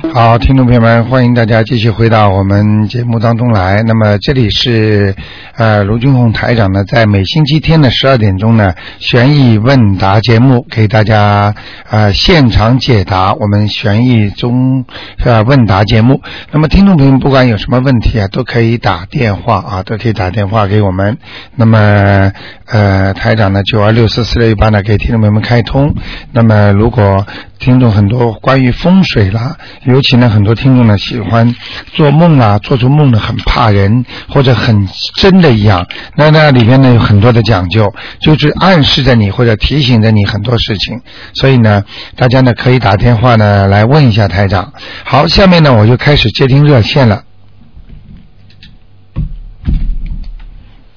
好，听众朋友们，欢迎大家继续回到我们节目当中来。那么这里是呃卢军红台长呢，在每星期天的十二点钟呢，悬疑问答节目给大家呃现场解答我们悬疑中呃问答节目。那么听众朋友不管有什么问题啊，都可以打电话啊，都可以打电话给我们。那么呃台长呢，九二六四四六一八呢，给听众朋友们开通。那么如果听众很多关于风水啦，尤其呢，很多听众呢喜欢做梦啊，做出梦呢很怕人或者很真的一样。那那里面呢有很多的讲究，就是暗示着你或者提醒着你很多事情。所以呢，大家呢可以打电话呢来问一下台长。好，下面呢我就开始接听热线了。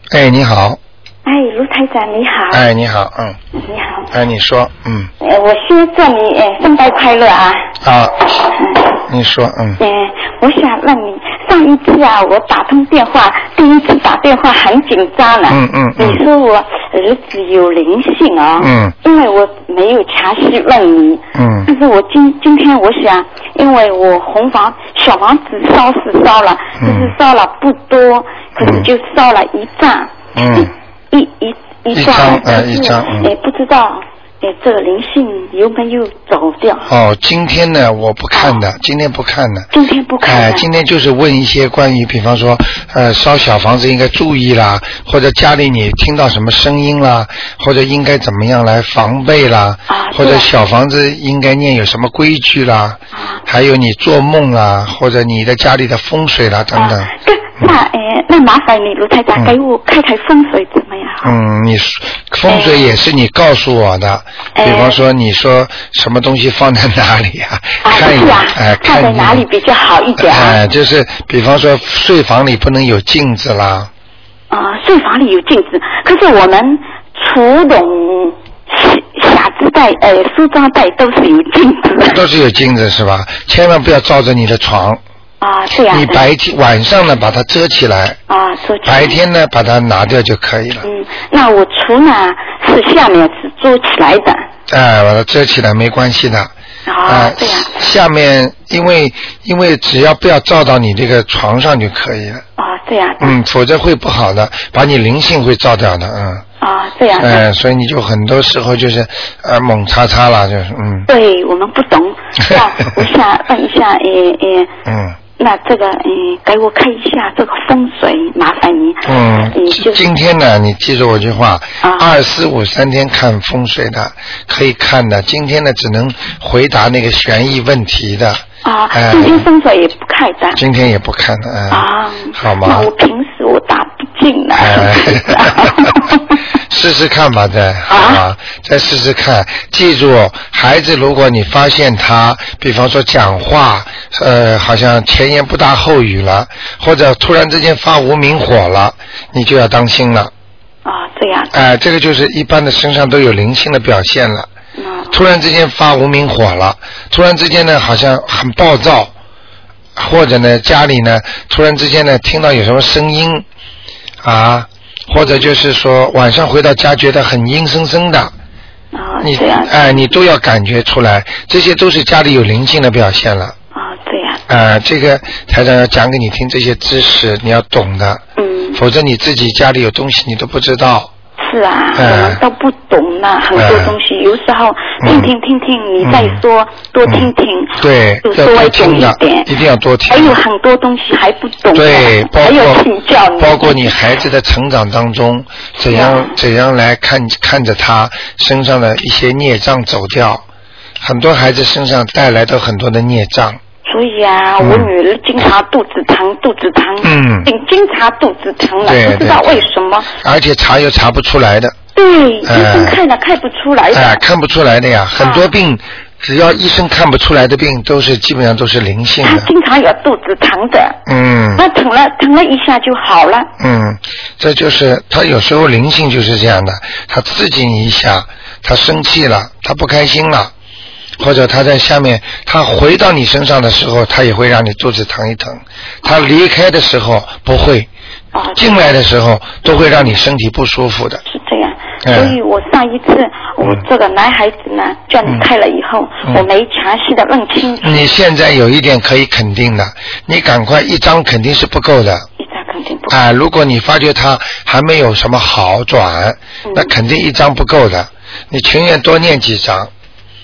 哎，你好。哎，卢台长你好。哎，你好，嗯。你好。哎，你说，嗯。呃，我先祝你哎圣诞快乐啊。啊。你说，嗯。呃，我想问你，上一次啊，我打通电话，第一次打电话很紧张了。嗯嗯嗯。你说我儿子有灵性啊。嗯。因为我没有详细问你。嗯。但是我今今天我想，因为我红房小房子烧是烧了，嗯就是烧了不多，可是就烧了一丈。嗯。一一一一张张，呃一张嗯哎，不知道，哎，这个灵性有没有走掉？哦，今天呢我不看的，今天不看的。今天不看哎，了。今天就是问一些关于，比方说，呃，烧小房子应该注意啦，或者家里你听到什么声音啦，或者应该怎么样来防备啦，啊或者小房子应该念有什么规矩啦，啊还有你做梦啦，或者你的家里的风水啦等等。那哎，那麻烦你卢台长嗯给我开开风水怎么样？嗯，你说风水也是你告诉我的，哎比方说你说什么东西放在哪里啊？啊，看一是啊，哎，看你哪里比较好一点啊？哎，就是比方说睡房里不能有镜子啦，啊，睡房里有镜子，可是我们厨笼、匣子袋、呃梳妆袋都是有镜子的。都是有镜子是吧？千万不要照着你的床，啊，这样。你白天晚上呢把它遮起来，啊，做起来白天呢把它拿掉就可以了。嗯，那我除呢是下面是遮起来的。哎，把它遮起来没关系的。啊哎，这样。下面因为因为只要不要照到你这个床上就可以了，啊，这样。嗯，否则会不好的，把你灵性会照掉的，嗯。啊，这样。哎，所以你就很多时候就是呃猛叉叉了，就是嗯对我们不懂。那我想问一下，诶诶，嗯那这个嗯，给我看一下这个风水，麻烦你。嗯你，就今天呢，你记住我句话，啊二四五三天看风水的可以看的，今天呢只能回答那个悬疑问题的，啊哎，今天风水也不看的。今天也不看的，嗯，啊，好吗？那我平时哎，试试看吧，再好吧，再试试看。记住，孩子，如果你发现他，比方说讲话，呃，好像前言不搭后语了，或者突然之间发无名火了，你就要当心了。啊，这样。哎、这个就是一般的身上都有灵性的表现了。嗯突然之间发无名火了，突然之间呢，好像很暴躁，或者呢，家里呢，突然之间呢，听到有什么声音啊，或者就是说晚上回到家觉得很阴森森的，啊，你。哎、你都要感觉出来，这些都是家里有灵性的表现了。啊，对呀。啊、这个台长要讲给你听这些知识，你要懂的，嗯，否则你自己家里有东西你都不知道。是啊，我哎们都不懂呢，很多东西，有时候听听听听，你再说，多听听，嗯。对，要多就稍微懂听的一点，。一定要多听。还有很多东西还不懂，对，包还有括请教你，包括你孩子的成长当中，怎样、啊怎样来看看着他身上的一些孽障走掉。很多孩子身上带来的很多的孽障，所以啊，嗯我女儿经常肚子疼，肚子疼，嗯经经常肚子疼了，对不知道为什么。而且查又查不出来的，对，医哎生看了看不出来的。哎、看不出来的呀。很多啊病，只要医生看不出来的病，都是基本上都是灵性的。她经常有肚子疼的，嗯那疼了疼了一下就好了。嗯，这就是他有时候灵性就是这样的，他刺激你一下，他生气了，他不开心了，或者他在下面，他回到你身上的时候，他也会让你肚子疼一疼。他离开的时候不会，哦，进来的时候都会让你身体不舒服的。是这样。嗯所以我上一次我这个男孩子呢，叫你开了以后，嗯我没详细的问清楚，你现在有一点可以肯定的，你赶快一张肯定是不够的。一张肯定不够。啊、如果你发觉他还没有什么好转，嗯那肯定一张不够的。你情愿多念几张。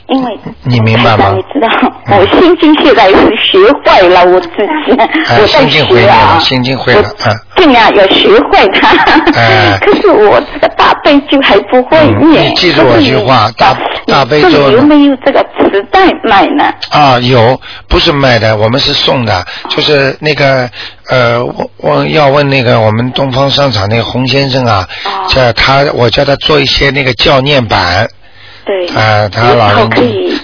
因为你明白吗你知道，我心经现在是学坏了，我自己，哎我在心经会学啊了，心经会了我啊尽量要学会它。哎 可是我这个大悲咒还不会嗯念。你记住我句话大大悲咒有没有这个磁带卖呢？啊，有，不是卖的，我们是送的，就是那个呃，我我要问那个我们东方商场那个洪先生啊，哦叫他，我叫他做一些那个教念版。对。啊，他老人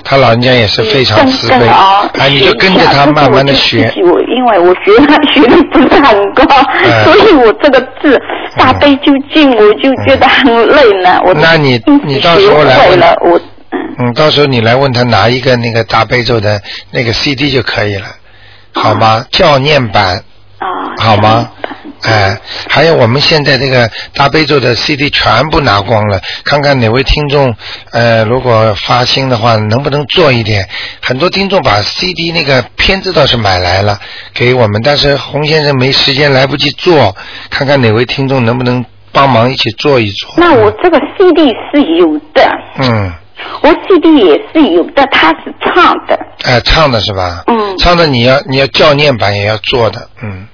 他老人家也是非常慈悲啊，你就跟着他慢慢的学我因为我学他学的不是很高，哎 所以我这个字大悲究竟我就觉得很累呢。我那你你到时候来我嗯嗯，到时候你来问他拿一个那个大悲咒的那个 CD 就可以了，好吗？教念版啊，好吗？哎，还有我们现在这个大悲咒的 CD 全部拿光了，看看哪位听众呃，如果发心的话，能不能做一点？很多听众把 CD 那个片子倒是买来了给我们，但是洪先生没时间，来不及做，看看哪位听众能不能帮忙一起做一做。那我这个 CD 是有的，嗯，我 CD 也是有的，他是唱的，哎，唱的是吧？嗯唱的你要你要教念版也要做的，嗯。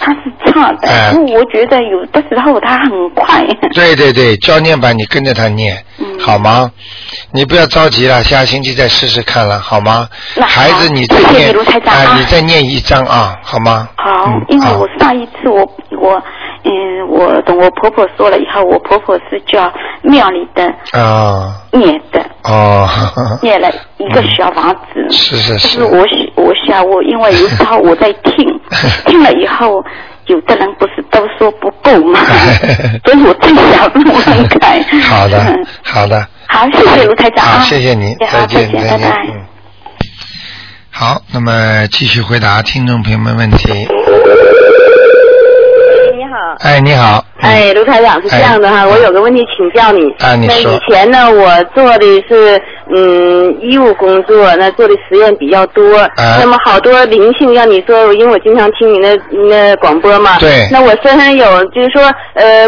它是唱的。哎因为我觉得有的时候他很快。对对对，教念版你跟着他念，嗯好吗？你不要着急了，下星期再试试看了，好吗？那好孩子，你再谢谢念你卢台长啊，啊你再念一张啊，好吗？好嗯，好因为我上一次我我嗯，我等我婆婆说了以后，我婆婆是叫庙里的啊念的，哦，念了一个小房子。是是可是是我想我想我因为有时候我在听，听了以后，有的人不是都说不够吗，所以我最想问问看。好的嗯好的，好，谢谢卢台长啊，好，谢谢你，再见见，再见，拜拜。嗯。好，那么继续回答听众朋友们问题。哎，你好。嗯哎，卢台长是这样的哈，哎我有个问题请教你。那啊你说以前呢，我做的是嗯医务工作，那做的实验比较多。啊那么好多灵性，让你说，因为我经常听你那那广播嘛。对那我身上有，就是说呃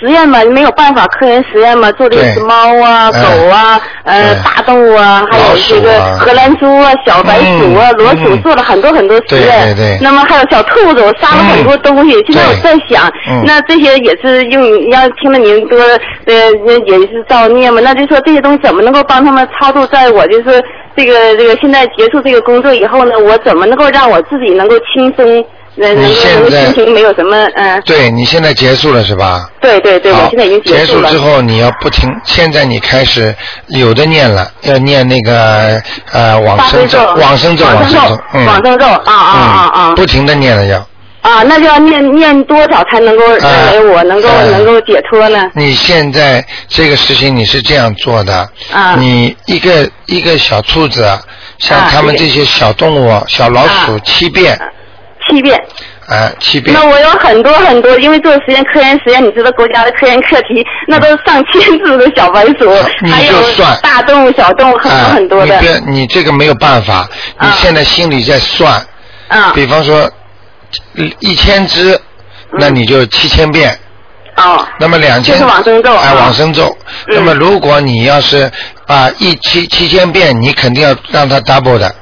实验嘛，没有办法科研实验嘛，做的是猫啊、哎狗啊、呃大动物啊，还有这个啊荷兰猪啊、小白鼠啊、嗯裸鼠，嗯做了很多很多实验。对对对那么还有小兔子，我杀了很多东西。现在我在想，嗯那这些也是用要听了您多呃也是造孽嘛？那就说这些东西怎么能够帮他们超度？在我就是这个这个现在结束这个工作以后呢，我怎么能够让我自己能够轻松？呃，能够你现能够在心情没有什么嗯、对你现在结束了是吧？对对对，我，现在已经结束了。之后你要不停，现在你开始有的念了，要念那个呃往生咒往生咒、往往生咒，嗯，往生咒啊啊啊啊嗯，不停的念了要。啊！那就要念念多少才能够认为我能够哎能够解脱呢？你现在这个事情你是这样做的，啊你一个一个小兔子，像啊他们这些小动物、小老鼠啊七遍，七遍。啊，七遍那。我有很多很多，因为做实验科研实验，你知道国家的科研课题，那都是上千字的小白鼠，你还有就算大动物、小动物很多啊，很多的你。别，你这个没有办法，你啊现在心里在算，啊比方说一千只，那你就七千遍。哦那么两千就是往生咒哎，啊往生咒。嗯那么如果你要是啊一七七千遍，你肯定要让它 double 的。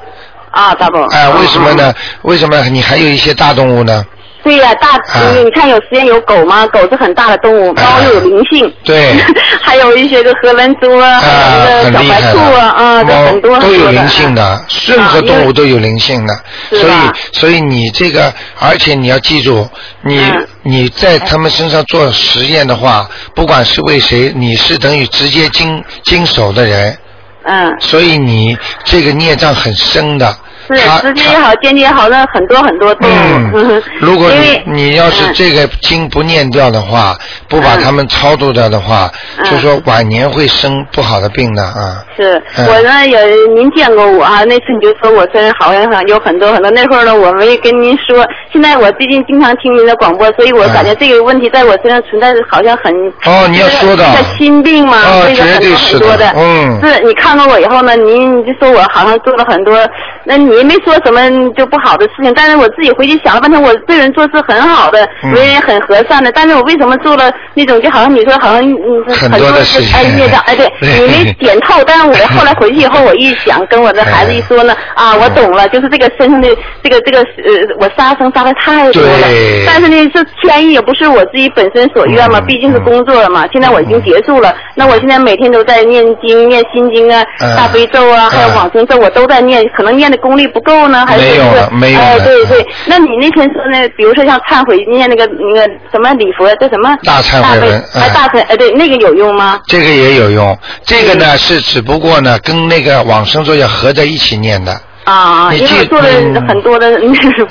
啊，double。哎，为什么嗯？呢？为什么你还有一些大动物呢？对呀、大啊你看有实验有狗吗？狗是很大的动物，哎猫又有灵性。对 还有一些个荷兰猪啊，那个小白兔啊，啊，这猫很多都有灵性的，任何动物都有灵性的，所以所以你这个，而且你要记住，你嗯你在他们身上做实验的话，不管是为谁，你是等于直接经经手的人，嗯所以你这个孽障很深的。是他直接也好，间接也好，那很多很多动物。嗯，如果你你要是嗯这个经不念掉的话，不把他们超度掉的话，嗯就说晚年会生不好的病的啊。是嗯我呢也您见过我啊？那次你就说我身上好像有很多很多，那会儿呢我没跟您说。现在我最近经常听您的广播，所以我感觉这个问题在我身上存在的好像很哦你要说的这个心病嘛，哦这个很多很多的嗯是你看到我以后呢，您你就说我好像做了很多，那你也没说什么就不好的事情，但是我自己回去想了半天，我对人做事很好的，嗯。为人很和善的，但是我为什么做了那种就好像你说好像嗯很很多事情哎孽障哎 对，你没点透，但是我 后来回去以后，我一想，跟我的孩子一说呢，啊，我懂了，就是这个身上的这个这个呃，我杀生杀的太多了，但是呢，这天意也不是我自己本身所愿嘛，嗯毕竟是工作了嘛。现在我已经结束了，那我现在每天都在念经、念心经啊、嗯。大悲咒啊，还有嗯往生咒，我都在念，可能念的功力不够呢，还是没有了。没有哎，对对。嗯，那你那天说那，比如说像忏悔念那个那个什么礼佛叫什么？大忏悔文嗯哎。大忏哎对，那个有用吗？这个也有用，这个嗯呢是只不过呢跟那个往生咒要合在一起念的。啊，你记因为做了嗯。很多的 不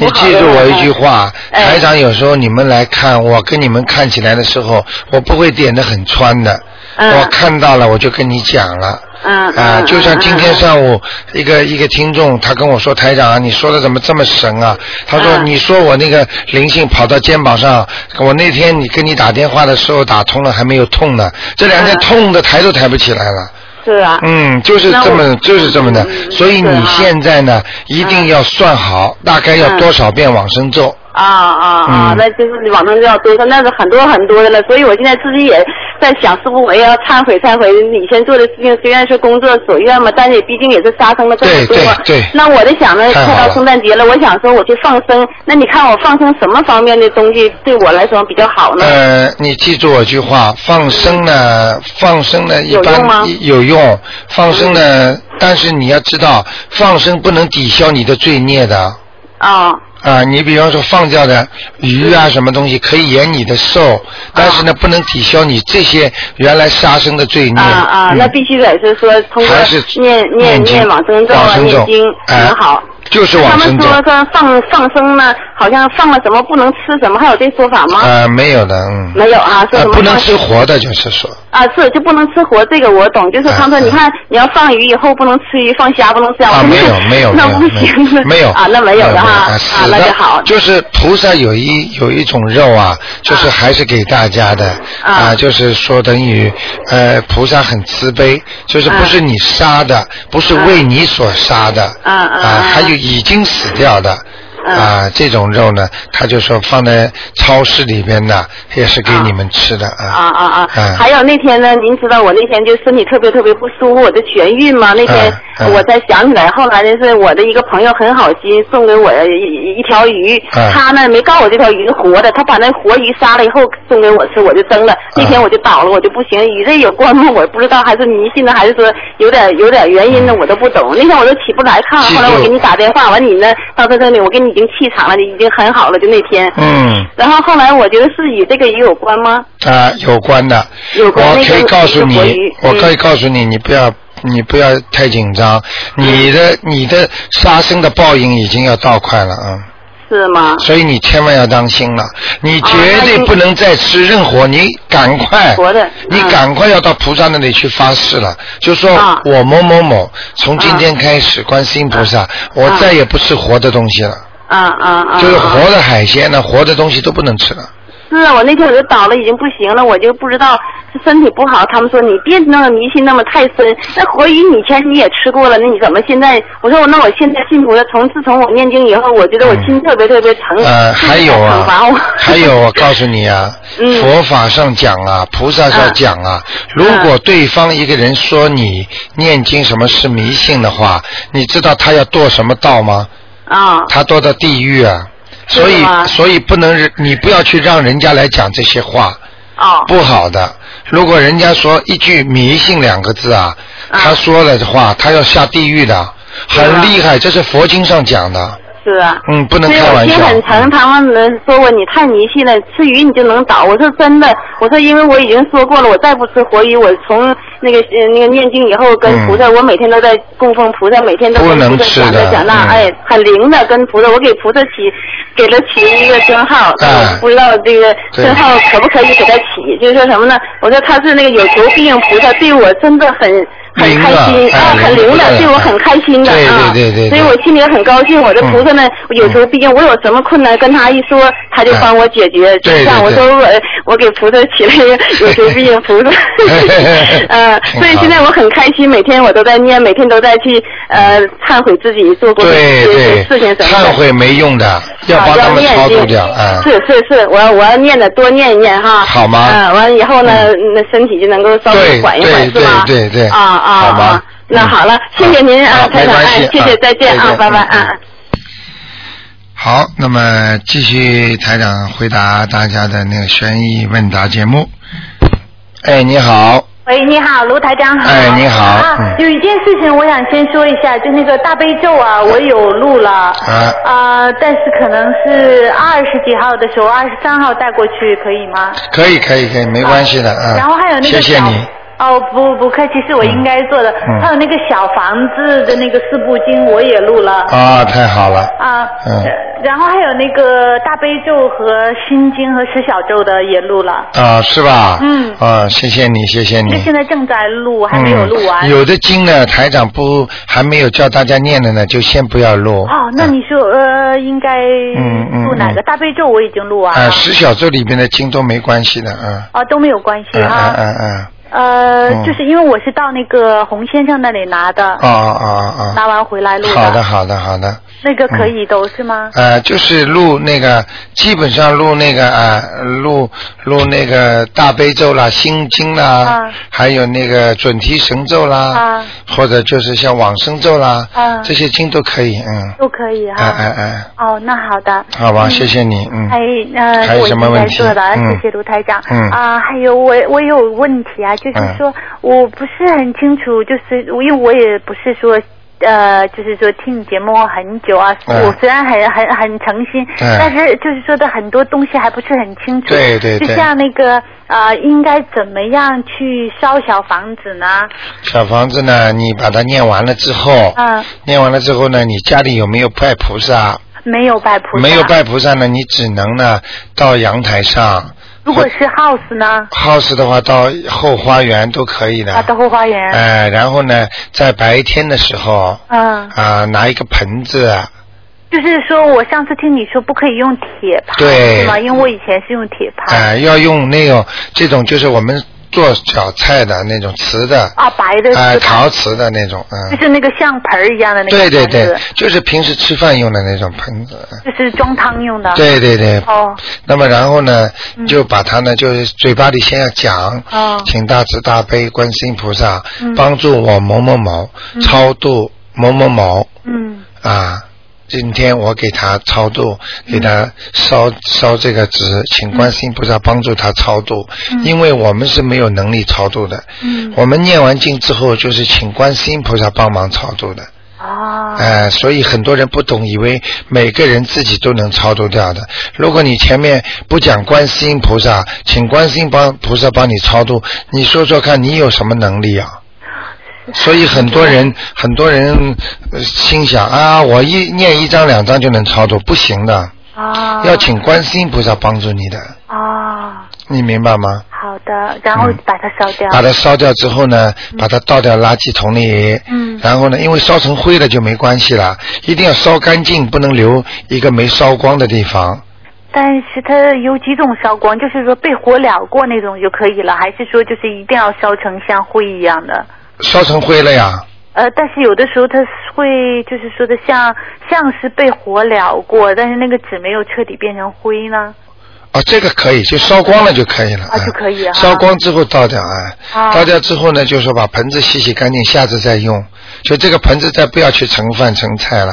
你记住我一句哎话，哎。台长有时候你们来看我跟你们看起来的时候，我不会点的很穿的，嗯。我看到了我就跟你讲了。嗯啊，嗯就像今天嗯上午一个一个听众，他跟我说台长啊，你说的怎么这么神啊？他说嗯你说我那个灵性跑到肩膀上，我那天你跟你打电话的时候打通了还没有痛呢，这两天嗯痛的抬都抬不起来了。是啊，嗯，就是这么就是这么的，嗯所以你现在呢一定要算好，大概要嗯多少遍往生咒。啊啊啊嗯！那就是你往生就要多少，那是很多很多的了。所以我现在自己也在想，是不是我也要忏悔忏悔？以前做的事情虽然是工作所愿嘛，但是也毕竟也是杀生了这么多。对对对那我在想呢，快到圣诞节了，我想说我去放生。那你看我放生什么方面的东西对我来说比较好呢？呃，你记住我句话，放生呢，放生呢一般有用吗有用，放生呢，但是你要知道，放生不能抵消你的罪孽的。啊啊，你比方说放掉的鱼啊，什么东西可以延你的寿，但是呢，不能抵消你这些原来杀生的罪孽。啊啊！嗯那必须得是说通过念念念往生咒啊，念经哎很好。就是他们往生咒。说说放放生呢，好像放了什么不能吃什么，还有这说法吗？呃，没有的，嗯。没有啊，说呃什，么放不能吃活的，就是说。啊，是就不能吃活，这个我懂。就是他说，嗯你看你要放鱼以后不能吃鱼，放虾不能吃虾。啊，没有没有 那不行。没有啊，那没有的哈那就好。就是菩萨有一有一种肉啊，就是还是给大家的啊啊，就是说等于呃菩萨很慈悲，就是不是你杀的，不是为你所杀的啊啊，还有已经死掉的。嗯啊，这种肉呢，他就说放在超市里边呢，也是给你们吃的啊。啊啊啊！嗯还有那天呢，您知道我那天就身体特别特别不舒服，我的眩晕嘛。那天我才想起来，后来呢是我的一个朋友很好心送给我一一条鱼，嗯他呢没告诉我这条鱼是活的，他把那活鱼杀了以后送给我吃，我就蒸了。那天我就倒了，我就不行，与这有关吗？我不知道，还是迷信呢，还是说有点有点原因呢？我都不懂。那天我都起不来炕，后来我给你打电话，完你呢到他这里，我给你已经气场了，你已经很好了，就那天。嗯然后后来我觉得是与这个鱼有关吗？啊，有关的。我可以告诉你我嗯可以告诉你，你不要，你不要太紧张。你的你的杀生的报应已经要到快了啊，是吗？所以你千万要当心了。你绝对不能再吃任何，你赶快活的，你嗯赶快要到菩萨那里去发誓了，就说啊我某某某从今天开始，观世音菩萨，我啊再也不吃活的东西了，啊啊啊！就是啊活的海鲜呢，活的东西都不能吃了。是啊，我那天我就倒了，已经不行了，我就不知道是身体不好。他们说你别那么迷信那么太深。那活鱼你以前你也吃过了，那你怎么现在？我说我那我现在信徒了，从自从我念经以后，我觉得我心特别特别诚。呃，还有啊，还有，我告诉你啊，嗯佛法上讲啊，菩萨上讲啊，如果对方一个人说你念经什么是迷信的话，你知道他要堕什么道吗？啊他堕到地狱啊！所以，所以不能，你不要去让人家来讲这些话，哦不好的。如果人家说一句迷信两个字啊，他说了的话，他要下地狱的，很厉害，这是佛经上讲的。是啊。嗯，不能所以我开玩笑。心很疼，他们人说我你太迷信了，吃鱼你就能倒。我说真的，我说因为我已经说过了，我再不吃活鱼，我从那个呃那个念经以后跟菩萨，我每天都在供奉菩萨，每天都嗯不跟菩萨讲的着讲那，嗯哎，很灵的跟菩萨，我给菩萨起给他起一个称号，但哎我不知道这个对称号可不可以给他起，就是说什么呢？我说他是那个有求必应菩萨，对我真的很。很灵开心啊，很灵的，对我很开心的对啊，对对所以我心里也很高兴。我的菩萨呢，有时候，毕竟，我有什么困难跟他一说，他就帮我解决。就像我说我我给菩萨起了一个有求必应菩萨，呃，所以现在我很开心，每天我都在念，每天都在去呃忏悔自己做过的一些事情什么的。忏悔没用的，要啊帮他们念经超度掉，啊。是是是，我要我要念的多念一念哈。好吗嗯，完了以后呢，那身体就能够稍微对缓一缓，对是吗？对对对啊啊好吗啊！那嗯好了，谢谢您啊，台长，哎，谢谢啊，再见啊，拜拜嗯啊。好，那么继续台长回答大家的那个悬疑问答节目。哎，你好，喂，你好，卢台长好。哎你好啊，嗯有一件事情我想先说一下，就那个大悲咒啊，我有录了。啊啊，但是可能是二十几号的时候，二十三号带过去可以吗？可以可以可以，没关系的，啊。然后还有那个小谢谢你。哦，不不客气，是我应该做的。嗯还有那个小房子的那个四部经我也录了。啊，太好了。啊，嗯呃然后还有那个大悲咒和心经和十小咒的也录了。啊，是吧？嗯啊，谢谢你，谢谢你。那现在正在录，还没有录完。嗯。有的经呢，台长不还没有叫大家念的呢，就先不要录。哦，那你说呃，应该录哪个？嗯大悲咒我已经录完了。啊，十小咒里面的经都没关系的，啊。哦，都没有关系嗯哈。嗯嗯嗯。呃，嗯就是因为我是到那个洪先生那里拿的，啊啊啊！拿完回来录的。好的，好的，好的。那个可以都是吗？呃，就是录那个，基本上录那个啊、录录那个大悲咒啦、心经啦，啊还有那个准提神咒啦，啊或者就是像往生咒啦，啊这些经都可以，嗯，都可以哎哈。哎哎，哦，那好的。好吧，嗯谢谢你，嗯，还呃，还有我已经什么问题在做的，嗯谢谢卢台长。嗯啊，还有我我有问题啊，就是嗯说我不是很清楚，就是因为我也不是说。呃，就是说听你节目很久啊，嗯我虽然很很很诚心，嗯但是就是说的很多东西还不是很清楚。对对对就像那个呃，应该怎么样去烧小房子呢？小房子呢，你把它念完了之后，嗯，念完了之后呢，你家里有没有拜菩萨？没有拜菩萨。没有拜菩萨呢，你只能呢到阳台上。如果是 house 呢？house 的话，到后花园都可以的。啊，到后花园。哎、然后呢，在白天的时候嗯。啊、拿一个盆子，就是说我上次听你说不可以用铁盘，对是吗？因为我以前是用铁盘。哎、要用那种这种就是我们做小菜的那种瓷的，啊，白的哎、瓷盘陶瓷的那种，嗯，就是那个像盆儿一样的那个对对对，就是平时吃饭用的那种盆子。就是装汤用的。。对对对。哦。那么然后呢，嗯就把它呢，就是嘴巴里先要讲，哦请大慈大悲观世音菩萨、嗯帮助我某某某、嗯超度某某某嗯啊。今天我给他超度，给嗯他烧烧这个纸，请观世音菩萨帮助他超度，嗯因为我们是没有能力超度的。嗯。我们念完经之后，就是请观世音菩萨帮忙超度的。啊。哎、所以很多人不懂，以为每个人自己都能超度掉的。如果你前面不讲观世音菩萨，请观世音帮菩萨帮你超度，你说说看你有什么能力啊？所以很多人很多人呃心想啊，我一念一张两张就能操作，不行的，啊。要请观世音菩萨帮助你的，哦，你明白吗？好的，然后嗯把它烧掉。把它烧掉之后呢，把它倒掉垃圾桶里。嗯然后呢，因为烧成灰了就没关系了，一定要烧干净，不能留一个没烧光的地方。但是它有几种烧光，就是说被火燎过那种就可以了，还是说就是一定要烧成像灰一样的？烧成灰了呀，呃，但是有的时候它会就是说的像像是被火燎过，但是那个纸没有彻底变成灰呢。啊，这个可以，就烧光了就可以了。啊就可以啊烧光之后倒掉啊，啊倒掉之后呢，就是说把盆子洗洗干净，下次再用。就这个盆子再不要去盛饭盛菜了，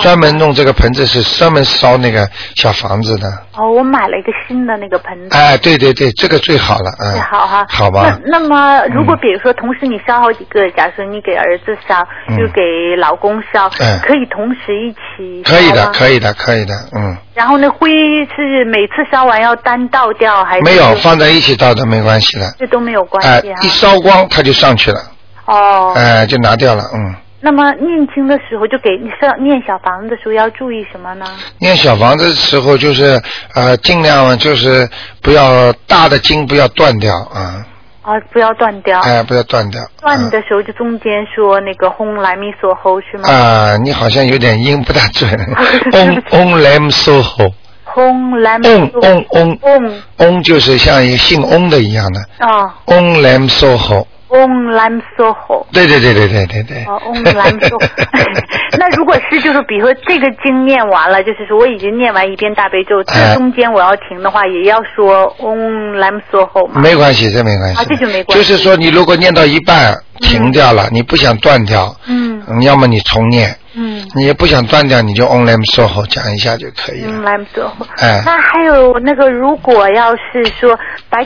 专门弄这个盆子是专门烧那个小房子的。哦，我买了一个新的那个盆子。哎，对对对，这个最好了，嗯。最好哈，好吧。那那么，如果嗯比如说同时你烧好几个，假如说你给儿子烧，嗯就给老公烧，嗯可以同时一起烧可以的，可以的，可以的，嗯，然后呢，灰是每次烧完要单倒掉还是？没有放在一起倒的没关系的，这都没有关哎系啊。，一烧光它就上去了，哦。哎，就拿掉了，嗯。那么念经的时候，就给你烧念小房子的时候要注意什么呢？念小房子的时候，就是呃，尽量就是不要大的经不要断掉啊，啊，不要断掉。哎，不要断掉。断的时候就中间说那个轰来咪嗦吼是吗？啊，你好像有点音不大准。嗡嗡 lam so ho，轰来咪嗡嗡嗡嗡嗡就是像一个姓嗡的一样的，啊，嗡 lam so ho。嗡来咪嗦吼。对对对对对对对。哦，嗡来咪嗦。那如果是就是比如说这个经念完了，就是说我已经念完一遍大悲咒，哎这中间我要停的话，也要说嗡来咪嗦吼吗？没关系，这没关系。啊这就没关系就是说，你如果念到一半停掉了，你不想断掉，嗯嗯要么你重念，嗯。你也不想断掉，你就 on lam so ho 讲一下就可以了。on lam，soho。哎那还有那个，如果要是说把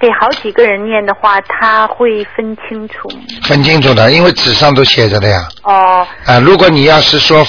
给好几个人念的话，他会分清楚吗？分清楚的，因为纸上都写着的呀。哦，啊，如果你要是说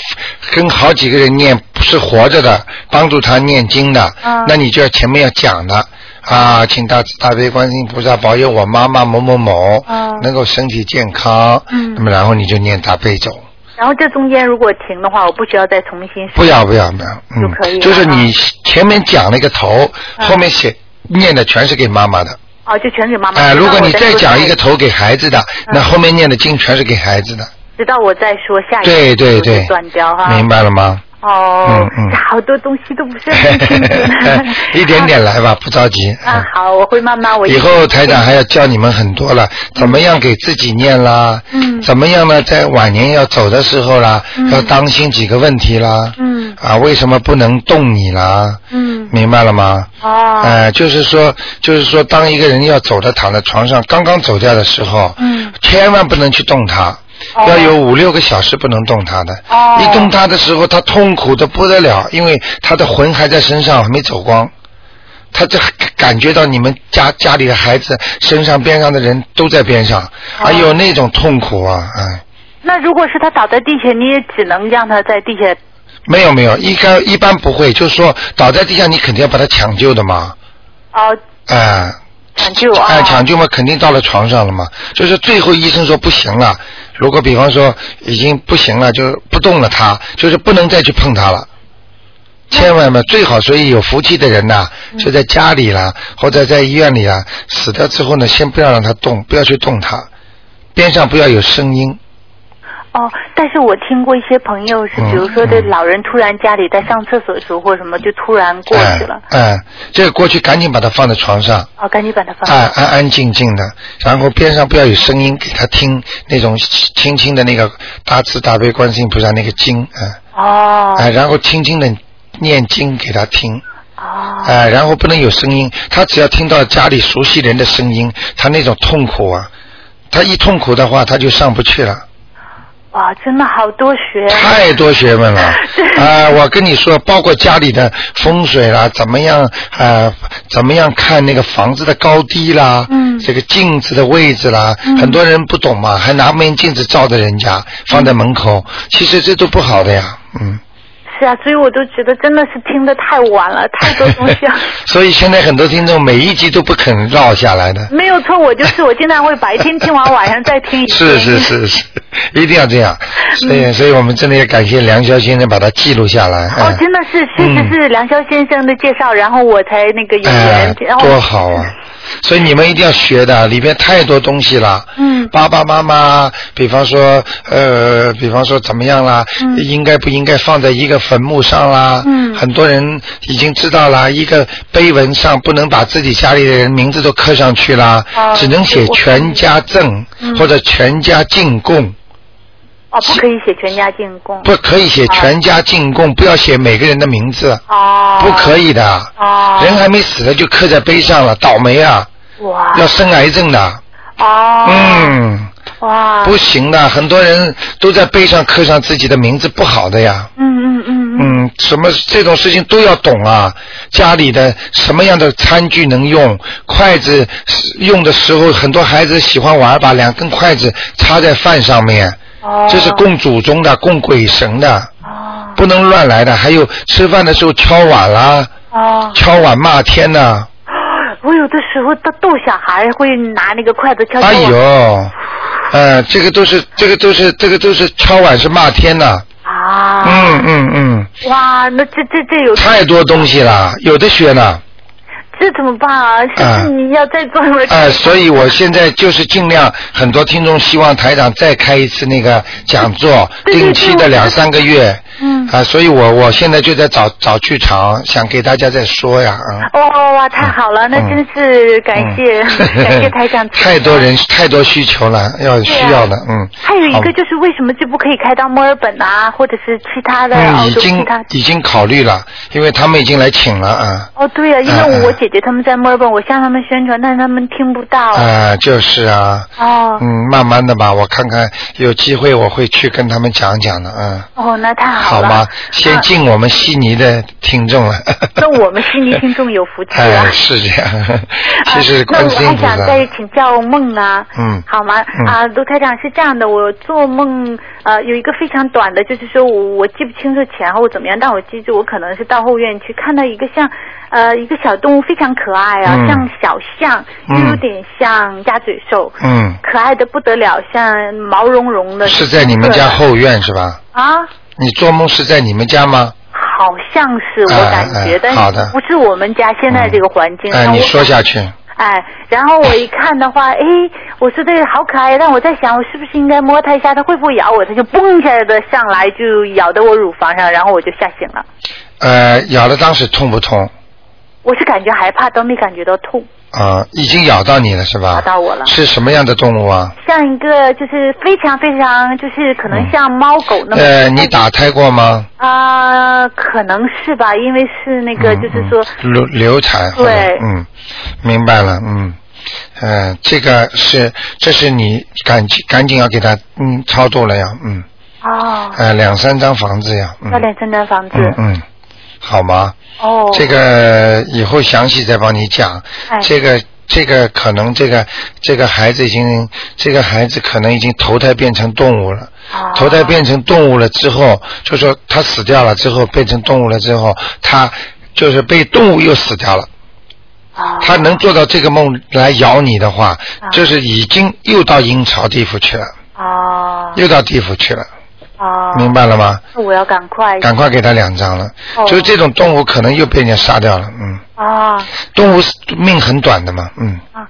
跟好几个人念，不是活着的，帮助他念经的，嗯那你就要前面要讲的啊，请大慈大悲观世音菩萨保佑我妈妈某某某、嗯能够身体健康。嗯那么然后你就念大悲咒。然后这中间如果停的话，我不需要再重新不要不要不要，嗯，就可以了就是你前面讲了一个头，嗯后面写念的全是给妈妈的。哦，就全给妈妈。哎、如果你再讲一个头，头给孩子的，那后面念的经全是给孩子的。直到我再说下一个，对对对断掉哈。明白了吗？哦，嗯嗯好多东西都不是很清楚。一点点来吧，不着急。啊，好，我会慢慢。我以后台长还要教你们很多了，怎么样给自己念啦？嗯怎么样呢？在晚年要走的时候啦，嗯要当心几个问题啦。嗯啊，为什么不能动你啦？嗯明白了吗？哦呃，就是说，就是说，当一个人要走的躺在床上，刚刚走掉的时候，嗯千万不能去动他。哦要有五六个小时不能动他的，哦一动他的时候，他痛苦的不得了，因为他的魂还在身上，还没走光。他这感觉到你们家家里的孩子身上边上的人都在边上，哎呦那种痛苦啊，哎，那如果是他倒在地下，你也只能让他在地下。没有没有，一般一般不会，就是说倒在地下，你肯定要把他抢救的嘛，哦，哎、抢救啊。哎，抢救嘛，肯定到了床上了嘛。就是最后医生说不行了，如果比方说已经不行了，就不动了它，就是不能再去碰它了。千万嘛，最好所以有福气的人呐，嗯就在家里啦，或者在医院里啊，死掉之后呢，先不要让他动，不要去动它，边上不要有声音。哦，但是我听过一些朋友是，嗯比如说这嗯老人突然家里在上厕所的时候或者什么，就突然过去了。哎、哎这个过去赶紧把它放在床上，哦，赶紧把它放。哎，安安静静的，然后边上不要有声音，给他听那种轻轻的那个大慈大悲观世音菩萨那个经，啊、哦。哎，然后轻轻的念经给他听，哦。哎，然后不能有声音，他只要听到家里熟悉人的声音，他那种痛苦啊，他一痛苦的话，他就上不去了。哇，真的好多学。太多学问了 啊、我跟你说，包括家里的风水啦，怎么样啊、怎么样看那个房子的高低啦，嗯这个镜子的位置啦，嗯很多人不懂嘛，还拿面镜子照着人家放在门口，其实这都不好的呀，嗯。是啊，所以我都觉得真的是听的太晚了，太多东西了。所以现在很多听众每一集都不肯绕下来的。没有错，我就是我经常会白天听完，晚上再听一遍。是是是是，一定要这样。所以，所以我们真的要感谢梁霄先生把它记录下来。哦哎，真的是，确实是梁霄先生的介绍，然后我才那个有哎缘，然，后多好啊！所以你们一定要学的，里边太多东西了。嗯爸爸妈妈，比方说，呃，比方说怎么样啦，嗯应该不应该放在一个坟墓上啦？嗯很多人已经知道啦，一个碑文上不能把自己家里的人名字都刻上去啦，哦只能写全家赠、嗯或者全家进贡。不可以写全家进贡。不可以写全家进贡，不要写每个人的名字，哦。不可以的。哦。人还没死呢，就刻在碑上了，倒霉啊！哇。要生癌症的。哦。嗯。哇。不行的，很多人都在碑上刻上自己的名字，不好的呀。嗯嗯嗯嗯。嗯，什么这种事情都要懂啊！家里的什么样的餐具能用？筷子用的时候，很多孩子喜欢玩，把两根筷子插在饭上面。哦。这是供祖宗的，供鬼神的。哦。不能乱来的。还有吃饭的时候敲碗啦。哦。敲碗骂天呐。我有的时候逗逗小孩，会拿那个筷子敲敲哎呦，呃，这个都是，这个都是，这个都是敲碗是骂天呐。啊。嗯嗯嗯。哇，那这这这有。太多东西了，有的学呢。这怎么办啊？你要再做什么？哎，所以我现在就是尽量，很多听众希望台长再开一次那个讲座，定期的两三个月。嗯。啊，所以我我现在就在找找剧场，想给大家再说呀，啊。哦哇，太好了，那真是感谢 感谢台长。太多人太多需求了，要需要的，嗯。还有一个就是为什么就不可以开到墨尔本啊，或者是其他的嗯，已经已经考虑了，因为他们已经来请了啊。哦，对呀，因为我姐姐他们在墨尔本，我向他们宣传，但是他们听不到。啊，就是啊。哦。嗯，慢慢的吧，我看看有机会我会去跟他们讲讲的，嗯。哦，那太好了。好吗？先敬我们悉尼的听众了。那我们悉尼听众有福气了。哎，是这样。其实观世音菩萨。那我还想再请教梦呢。嗯。好吗？啊，卢台长是这样的，我做梦呃有一个非常短的，就是说我我记不清楚前后怎么样，但我记住我可能是到后院去看到一个像呃一个小动物非常可爱啊，像小象，又有点像鸭嘴兽。嗯。可爱的不得了，像毛茸茸的。是在你们家后院是吧？啊。你做梦是在你们家吗？好像是我感觉，但是不是我们家现在这个环境。哎，你说下去。哎，然后我一看的话，哎，我说这个好可爱，但我在想，我是不是应该摸它一下，它会不会咬我？它就嘣一下来的上来，就咬到我乳房上，然后我就吓醒了。呃，咬的当时痛不痛？我是感觉害怕，都没感觉到痛。啊，已经咬到你了是吧？咬到我了。是什么样的动物啊？像一个就是非常非常就是可能像猫狗那么。呃，你打胎过吗？啊，可能是吧，因为是那个就是说。流流产。对。嗯，明白了，嗯，呃，这个是这是你赶紧赶紧要给他嗯操作了呀，嗯。哦。呃，两三张房子呀。要两三张房子。嗯嗯。好吗？哦，这个以后详细再帮你讲。哎，这个这个可能这个这个孩子已经这个孩子可能已经投胎变成动物了。啊。投胎变成动物了之后，就说他死掉了之后变成动物了之后，他就是被动物又死掉了。哦。他能做到这个梦来咬你的话，就是已经又到阴曹地府去了。哦。又到地府去了。哦，明白了吗？我要赶快，赶快给他两张了。哦，就是这种动物可能又被人家杀掉了，嗯。啊。动物命很短的嘛，嗯。啊，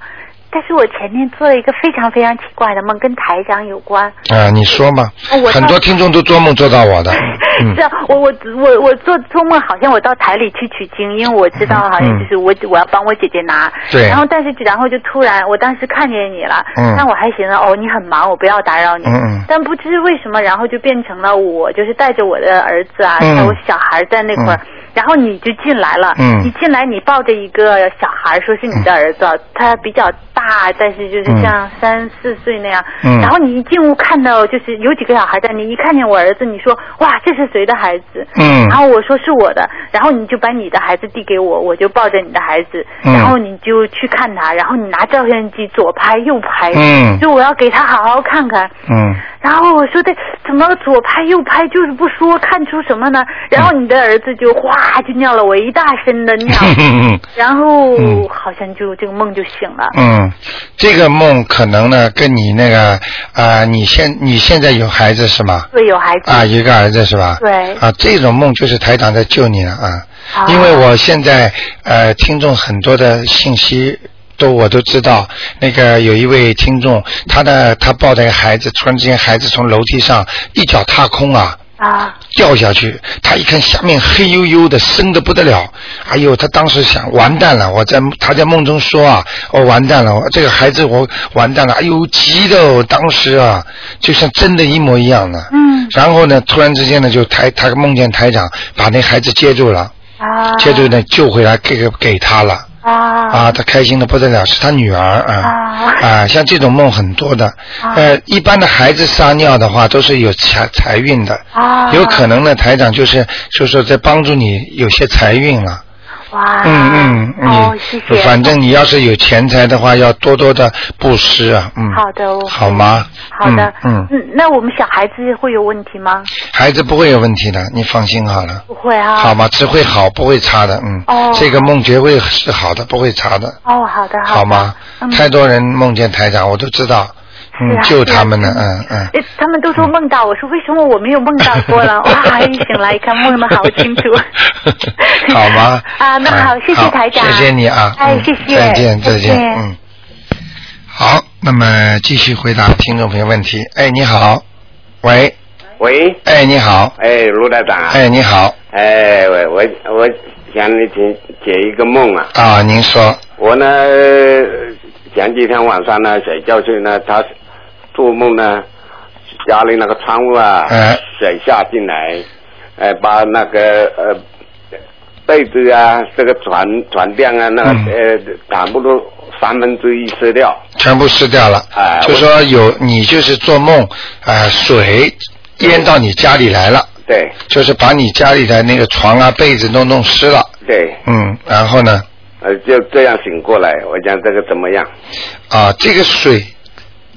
但是我前天做了一个非常非常奇怪的梦，跟台长有关。啊，你说嘛。我很多听众都做梦做到我的。是啊，我我我我做做梦，好像我到台里去取经，因为我知道好像就是我我要帮我姐姐拿。对。然后但是然后就突然，我当时看见你了，嗯。但我还寻思哦，你很忙，我不要打扰你。嗯嗯。但不知为什么，然后就变成了我就是带着我的儿子啊，还有小孩在那块儿，然后你就进来了。嗯。你进来，你抱着一个小孩，说是你的儿子，他比较大，但是就是像三四岁那样。嗯。然后你一进屋看到就是有几个小孩在，你一看见我儿子，你说哇，这是谁的孩子？嗯，然后我说是我的，然后你就把你的孩子递给我，我就抱着你的孩子，嗯、然后你就去看他，然后你拿照相机左拍右拍，嗯，就我要给他好好看看，嗯，然后我说的怎么左拍右拍就是不说，看出什么呢？然后你的儿子就哗就尿了我一大身的尿，嗯、然后好像就这个梦就醒了，嗯，这个梦可能呢跟你那个啊、呃，你现你现在有孩子是吗？对，有孩子啊，一个儿子是吧？对，啊，这种梦就是台长在救你了啊，因为我现在呃听众很多的信息都我都知道，那个有一位听众，他的他抱着一个孩子，突然之间孩子从楼梯上一脚踏空啊，啊，掉下去，他一看下面黑黝黝的，深的不得了。哎呦，他当时想完蛋了，我在他在梦中说啊，我完蛋了，我这个孩子我完蛋了。哎呦，急的哦，当时啊，就像真的一模一样的。嗯然后呢，突然之间呢，就台他梦见台长把那孩子接住了，啊接住呢救回来给给给他了。啊啊，他开心的不得了，是他女儿啊啊啊，像这种梦很多的。啊呃，一般的孩子撒尿的话，都是有财财运的。啊有可能呢，台长就是就是说在帮助你有些财运了。哇嗯嗯，你、哦谢谢反正你要是有钱财的话，要多多的布施啊。嗯。好的我好吗？好的嗯嗯，嗯，那我们小孩子会有问题吗？孩子不会有问题的，你放心好了。不会啊。好吗？只会好，不会差的。嗯。哦这个梦绝对是好的，不会差的。哦，好的好的。好吗？嗯太多人梦见台长，我都知道，嗯，救他们呢，嗯嗯。诶，他们都说梦到，我说为什么我没有梦到过了？哇，一醒来一看梦的好清楚。好吗？啊，那好，嗯谢谢台长。谢谢你啊，嗯，哎谢谢。再见，再见，再见嗯。好，那么继续回答听众朋友问题。哎，你好，喂，喂，哎，你好，哎，卢台长，哎，你好，哎，我我我想你解解一个梦啊。啊，您说，我呢前几天晚上呢睡觉去呢，他做梦呢，家里那个窗户啊，哎。水下进来，哎，把那个呃被子啊，这个床床垫啊，那个、嗯。呃，全部都三分之一湿掉。全部湿掉了，哎我就说有你就是做梦，呃，水淹到你家里来了，对。就是把你家里的那个床啊、被子都弄湿了，对，嗯，然后呢？呃，就这样醒过来，我讲这个怎么样？啊，这个水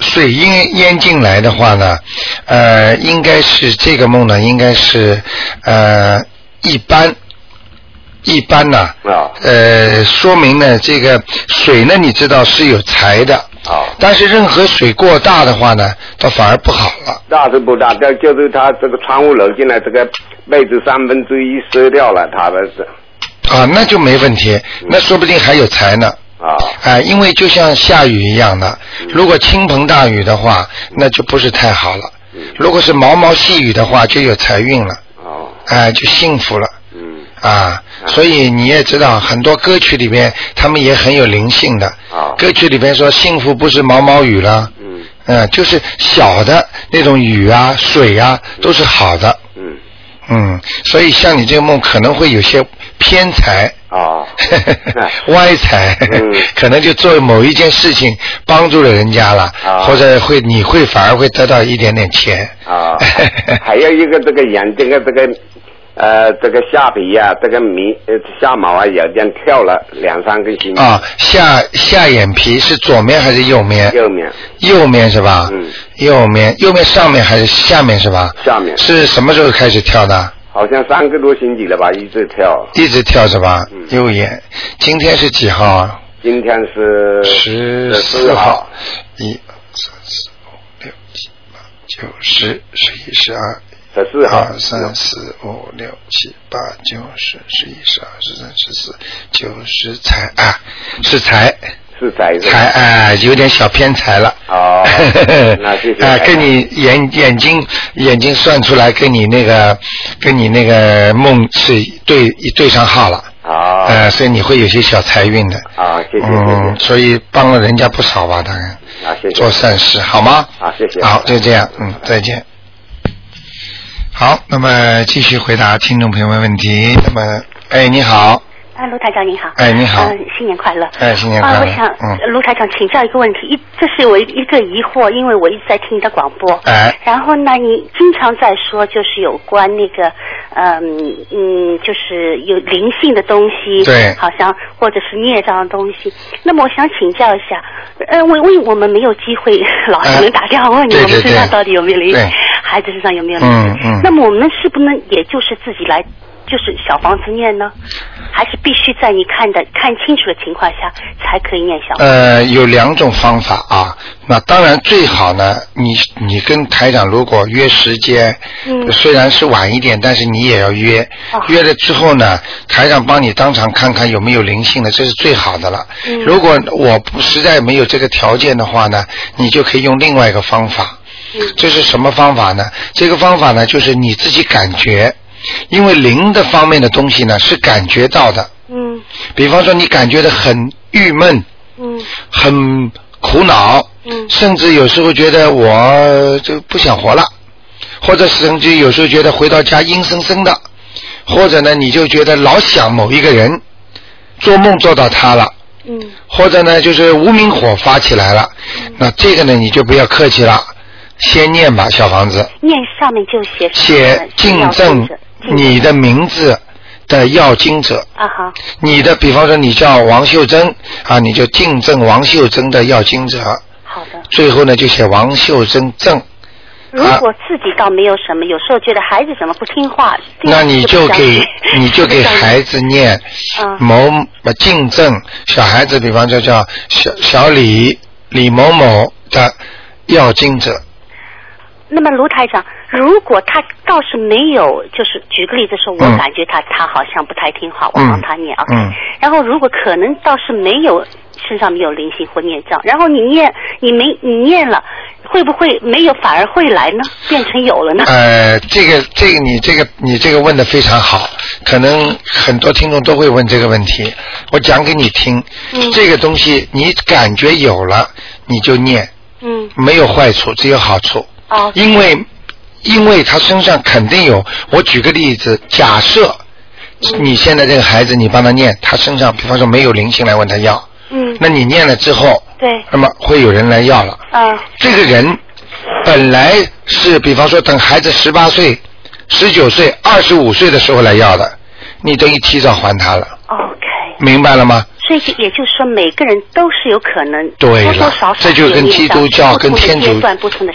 水淹淹进来的话呢，呃，应该是这个梦呢，应该是呃一般一般呐、啊呃，说明呢，这个水呢，你知道是有财的，啊。但是任何水过大的话呢，它反而不好了。大是不大，但就是它这个窗户漏进来，这个被子三分之一湿掉了，它的是啊，那就没问题，那说不定还有财呢。啊哎，因为就像下雨一样的，如果倾盆大雨的话，那就不是太好了。如果是毛毛细雨的话，就有财运了，哦哎，就幸福了嗯啊。所以你也知道，很多歌曲里面他们也很有灵性的。啊歌曲里面说，幸福不是毛毛雨了，嗯嗯，就是小的那种雨啊、水啊，都是好的。嗯嗯，所以像你这个梦可能会有些偏财。啊 歪财，嗯 可能就做某一件事情帮助了人家了，啊或者会你会反而会得到一点点钱。啊，还有一个这个眼睛的这个呃这个下皮呀、这个眉呃下毛啊有点跳了两三个星期，啊，下下眼皮是左面还是右面？右面右面是吧？嗯右面，右面上面还是下面是吧？下面是什么时候开始跳的？好像三个多星期了吧，一直跳。一直跳是吧？嗯右眼，今天是几号啊？今天是十四四号，一、二、三、四、五、六、七、八、九、十、十一、十二。十四号二三四五六七八九十十一十二十三十四九十财啊，是财是财是财啊，有点小偏财了。哦 那谢谢啊，跟你眼眼睛眼睛算出来，跟你那个跟你那个梦是对对上号了。啊呃，所以你会有些小财运的。啊，谢谢谢嗯，谢所以帮了人家不少吧，当然。啊，谢谢做善事，好吗？啊谢谢好，就这样，嗯，再见。好，那么继续回答听众朋友们问题。那么，哎，你好，啊，卢台长您好。哎你好嗯、新年快乐。哎新年快乐啊，我想、卢台长请教一个问题，一这是我一个疑惑，因为我一直在听你的广播。哎然后呢，你经常在说，就是有关那个，嗯嗯，就是有灵性的东西，对好像或者是孽障的东西。那么我想请教一下，呃，为为我们没有机会老是能打电话问你，我们身上到底有没有灵对，孩子身上有没有灵嗯嗯那么我们是不能也就是自己来，就是小房子念呢？还是必须在你看的看清楚的情况下才可以念小房子？呃，有两种方法啊。那当然最好呢，你你跟台长如果约时间，嗯虽然是晚一点，但是你也要约。哦约了之后呢，台长帮你当场看看有没有灵性的，这是最好的了。嗯如果我不实在没有这个条件的话呢，你就可以用另外一个方法。这是什么方法呢？这个方法呢，就是你自己感觉，因为灵的方面的东西呢是感觉到的。嗯。比方说，你感觉的很郁闷，嗯。很苦恼，嗯。甚至有时候觉得我就不想活了，或者甚至有时候觉得回到家阴森森的，或者呢，你就觉得老想某一个人，做梦做到他了。嗯。或者呢，就是无名火发起来了，那这个呢，你就不要客气了，先念吧，小房子，念上面就写写敬要赠者。敬你的名字的要经者，啊好。你的，比方说你叫王秀珍啊，你就敬赠王秀珍的要经者，好的。最后呢就写王秀珍赠，如果自己倒没有什么，有时候觉得孩子怎么不听话，那你就给你就给孩子子念嗯。某呃敬赠小孩子，比方说叫小小李李某某的要经者，那么卢台长，如果他倒是没有，就是举个例子说，我嗯感觉他、他好像不太听话，我嗯帮他念啊。嗯然后如果可能倒是没有身上没有灵性或孽障，然后你念你没你念了，会不会没有反而会来呢？变成有了呢？呃，这个这个你这个你这个问的非常好，可能很多听众都会问这个问题，我讲给你听。嗯这个东西你感觉有了，你就念，嗯没有坏处，只有好处。哦因为因为他身上肯定有。我举个例子，假设你现在这个孩子，你帮他念，他身上比方说没有灵性来问他要，嗯那你念了之后，对那么会有人来要了。啊这个人本来是比方说等孩子十八岁、十九岁、二十五岁的时候来要的，你等于提早还他了，OK。明白了吗？所以也就是说，每个人都是有可能对多少少，这就跟基督教、跟天主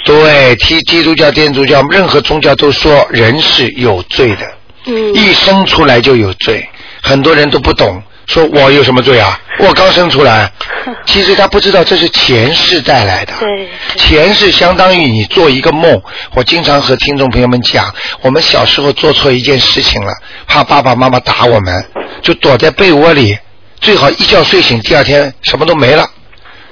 对，基基督教、天主教，任何宗教都说人是有罪的，嗯一生出来就有罪，很多人都不懂，说我有什么罪啊？我刚生出来，其实他不知道这是前世带来的。对前世相当于你做一个梦。我经常和听众朋友们讲，我们小时候做错一件事情了，怕爸爸妈妈打我们，就躲在被窝里，最好一觉睡醒，第二天什么都没了。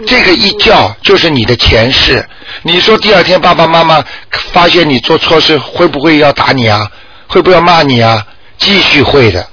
这个一觉就是你的前世。你说第二天爸爸妈妈发现你做错事，会不会要打你啊？会不会要骂你啊？继续会的，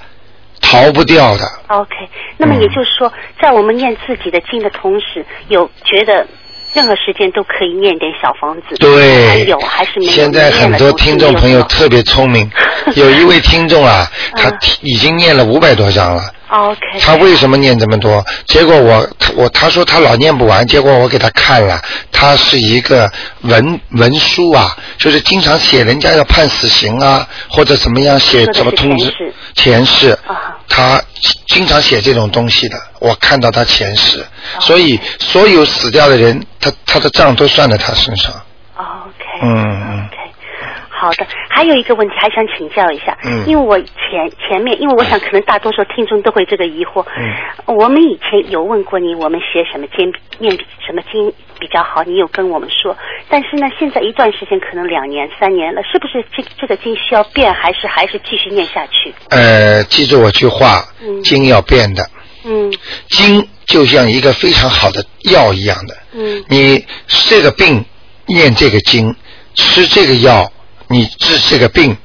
逃不掉的。OK，那么也就是说，在我们念自己的经的同时，有觉得任何时间都可以念点小房子，对，还有还是没有。现在很多听众朋友特别聪明，有一位听众啊，他嗯已经念了五百多章了。OK，他为什么念这么多？结果我我他说他老念不完，结果我给他看了，他是一个文文书啊，就是经常写人家要判死刑啊，或者怎么样写说的是怎么通知前世。前世。啊，他经常写这种东西的，我看到他前世，哦所以所有死掉的人，他他的账都算在他身上。OK，嗯好的。还有一个问题还想请教一下，嗯。因为我前前面，因为我想可能大多数听众都会这个疑惑，嗯。我们以前有问过你，我们学什么经念什么经比较好，你有跟我们说，但是呢，现在一段时间可能两年三年了，是不是这这个经需要变，还是还是继续念下去？呃，记住我句话，嗯。经要变的，嗯。经就像一个非常好的药一样的，嗯。你这个病念这个经，吃这个药，你治这个病。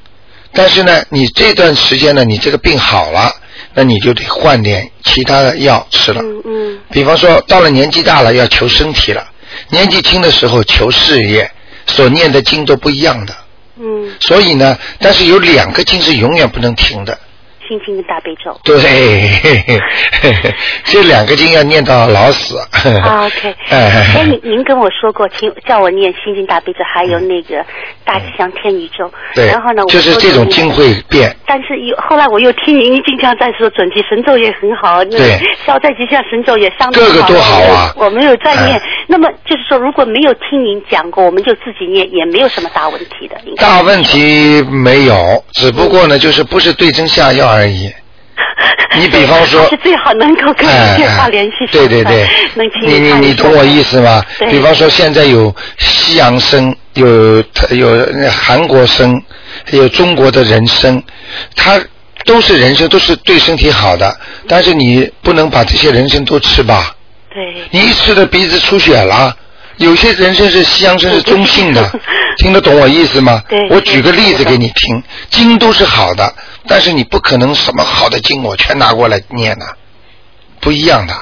但是呢，你这段时间呢，你这个病好了，那你就得换点其他的药吃了。嗯嗯比方说，到了年纪大了要求身体了，年纪轻的时候求事业，所念的经都不一样的。嗯，所以呢，但是有两个经是永远不能停的。心经跟大悲咒。对，这两个经要念到老死。啊，OK。哎哎，您您跟我说过，请叫我念心经大悲咒，还有那个大吉祥天宇咒。对，然后呢，就是这种经会变。但是有后来我又听您经常在说准提神咒也很好，那对消灾吉祥神咒也相当个个都好啊我没有在念哎。那么就是说，如果没有听您讲过，我们就自己念，也没有什么大问题的。大问题没有，只不过呢，就是不是对症下药而已。你比方说是最好能够跟电话哎联系 上对对对能，请你你你懂我意思吗？比方说现在有西洋参，有有韩国参，有中国的人参，它都是人参，都是对身体好的。但是你不能把这些人参都吃吧？对。你一吃的鼻子出血了，有些人参是西洋参是中性的，听得懂我意思吗？对我举个例子给你听，经都是好的，但是你不可能什么好的经我全拿过来念呢、不一样的，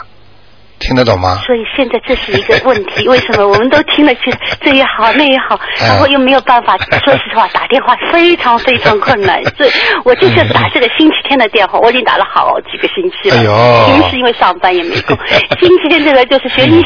听得懂吗？所以现在这是一个问题，为什么我们都听了去这也好那也好，哎然后又没有办法，说实话打电话非常非常困难。所以我就是打这个星期天的电话，我已经打了好几个星期了。哎呦平时因为上班也没空，星期天这个就是学你，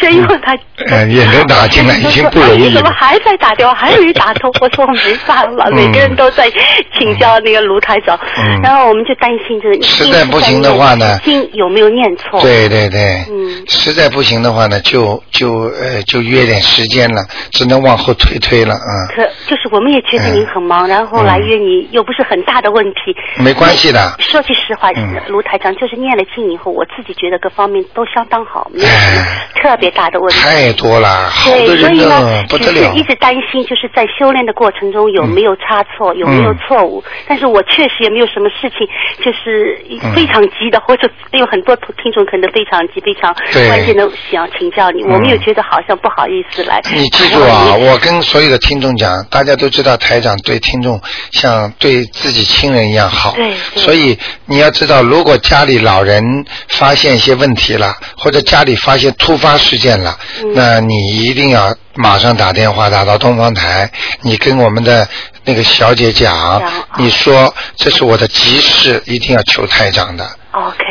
真用他。哎也能打进来已经不容易了哎你怎么还在打电话，还没打通？我说我没办法，嗯每个人都在请教那个卢台长，嗯然后我们就担心这个实在不行的话呢经有没有念错？对对对，嗯实在不行的话呢，就就呃就约点时间了，只能往后推推了啊、可就是我们也觉得您很忙，然后来约你又不是很大的问题，没关系的。说句实话，嗯。卢台长就是念了经以后，我自己觉得各方面都相当好，没有什么哎。特别大的问题。太多了，好对，多人所以呢呢，不得了是一。直担心，就是在修炼的过程中有没有差错，有没有错误。但是我确实也没有什么事情，就是嗯。非常急的，或者有很多听众可能非常急、非常对。关键的想请教你，我们嗯又觉得好像不好意思来。你记住啊，我跟所有的听众讲，大家都知道台长对听众像对自己亲人一样好，对对。所以你要知道，如果家里老人发现一些问题了，或者家里发现突发事件了，嗯。那你一定要马上打电话打到东方台，你跟我们的那个小姐讲讲，你说这是我的急事，一定要求台长的。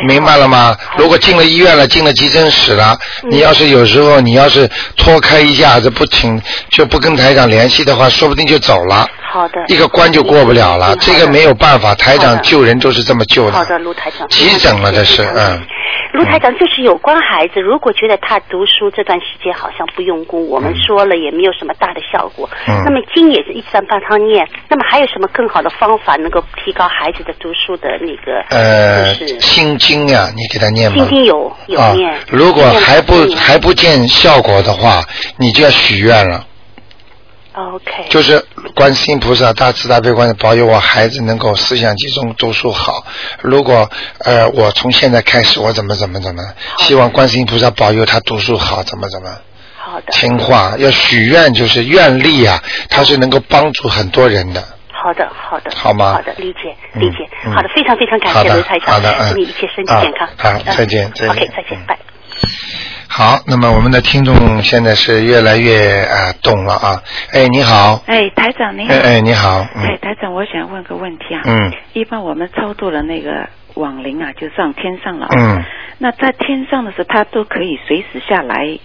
明白了吗？好如果进了医院了，进了急诊室了，嗯你要是有时候你要是脱开一下子不请就不跟台长联系的话，说不定就走了，好的，一个关就过不了了嗯。这个没有办法，台长救人就是这么救好的，的。卢台长。急诊了这是嗯。卢台长，就是有关孩子，如果觉得他读书这段时间好像不用功，我们说了也没有什么大的效果，嗯那么经也是一直在帮他念，那么还有什么更好的方法能够提高孩子的读书的那个？呃，是心经呀，你给他念吗心？经有有啊念，，如果还不还不见效果的话，你就要许愿了。OK，就是观世音菩萨大慈大悲观世保佑我孩子能够思想集中读书好。如果呃我从现在开始我怎么怎么怎么，希望观世音菩萨保佑他读书好，怎么怎么。好的，听话，要许愿就是愿力啊，它是能够帮助很多人的。好的，好的，好吗？好的，理解，嗯理解。嗯。好的，非常非常感谢卢台长，好的嗯祝你一切身体啊健康。好嗯。再见再见。OK，再见嗯，拜。好，那么我们的听众现在是越来越啊懂了啊。哎，你好，哎，台长你好。哎哎你好，哎，嗯台长，我想问个问题啊。嗯一般我们超度了那个亡灵啊，就上天上了。嗯。那在天上的时候，他都可以随时下来，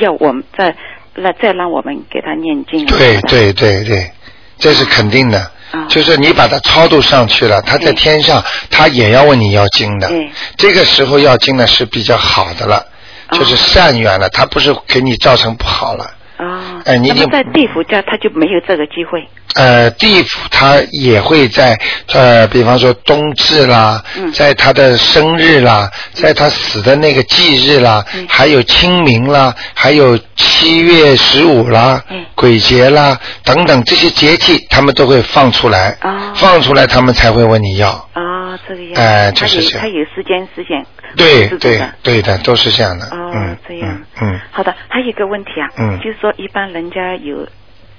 要我们再来再让我们给他念经啊。对对对对，这是肯定的。啊就是你把它超度上去了，他在嗯天上，他也要问你要经的。嗯这个时候要经呢是比较好的了，哦就是善缘了，他不是给你造成不好了。啊。哎你已经那在地府家他就没有这个机会。呃，地府他也会在呃，比方说冬至啦，嗯在他的生日啦，在他死的那个忌日啦，嗯还有清明啦，还有七月十五啦，嗯鬼节啦等等这些节气，他们都会放出来，哦放出来他们才会问你要。啊，这个样。哎他有就是这样他有时间时间。对对对的，都是这样的。哦嗯，这样嗯嗯好的，还有一个问题啊，嗯就是说一般人家有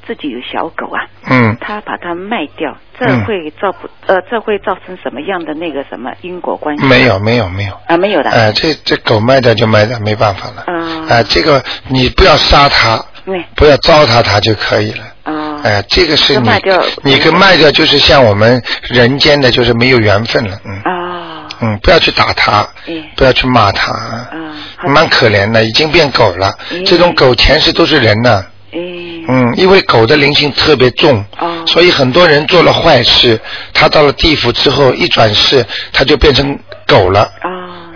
自己有小狗啊，嗯，他把它卖掉，这嗯会造不呃，这会造成什么样的那个什么因果关系？没有没有没有。啊，没有的。哎、这这狗卖掉就卖掉，没办法了。啊哎、这个你不要杀它，对不要糟蹋它就可以了。啊。哎、这个是你你跟卖掉就是像我们人间的，就是没有缘分了，嗯、啊。嗯，不要去打它，嗯不要去骂它，啊。好的蛮可怜的，已经变狗了。嗯这种狗前世都是人呢，嗯。嗯，因为狗的灵性特别重，哦所以很多人做了坏事，他到了地府之后一转世，他就变成狗了。啊。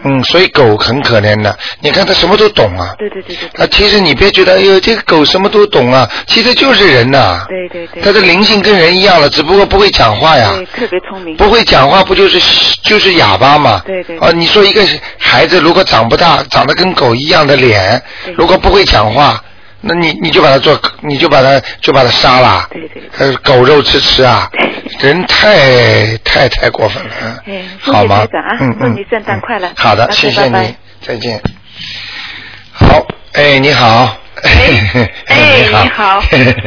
嗯，所以狗很可怜的。你看它什么都懂啊。对对对对啊，其实你别觉得，哎呦，这个狗什么都懂啊，其实就是人呐、对对对。它的灵性跟人一样了，只不过不会讲话呀。对，特别聪明。不会讲话不就是就是哑巴嘛？对对哦，你说一个孩子如果长不大，长得跟狗一样的脸对，如果不会讲话，那你你就把它做，你就把它就把它杀了。对对对呃，狗肉吃吃啊，人太太太过分了，哎嗯，好吗？嗯嗯祝你圣诞快乐嗯好的，谢谢你，再见。好，哎，你好，哎，哎，你好，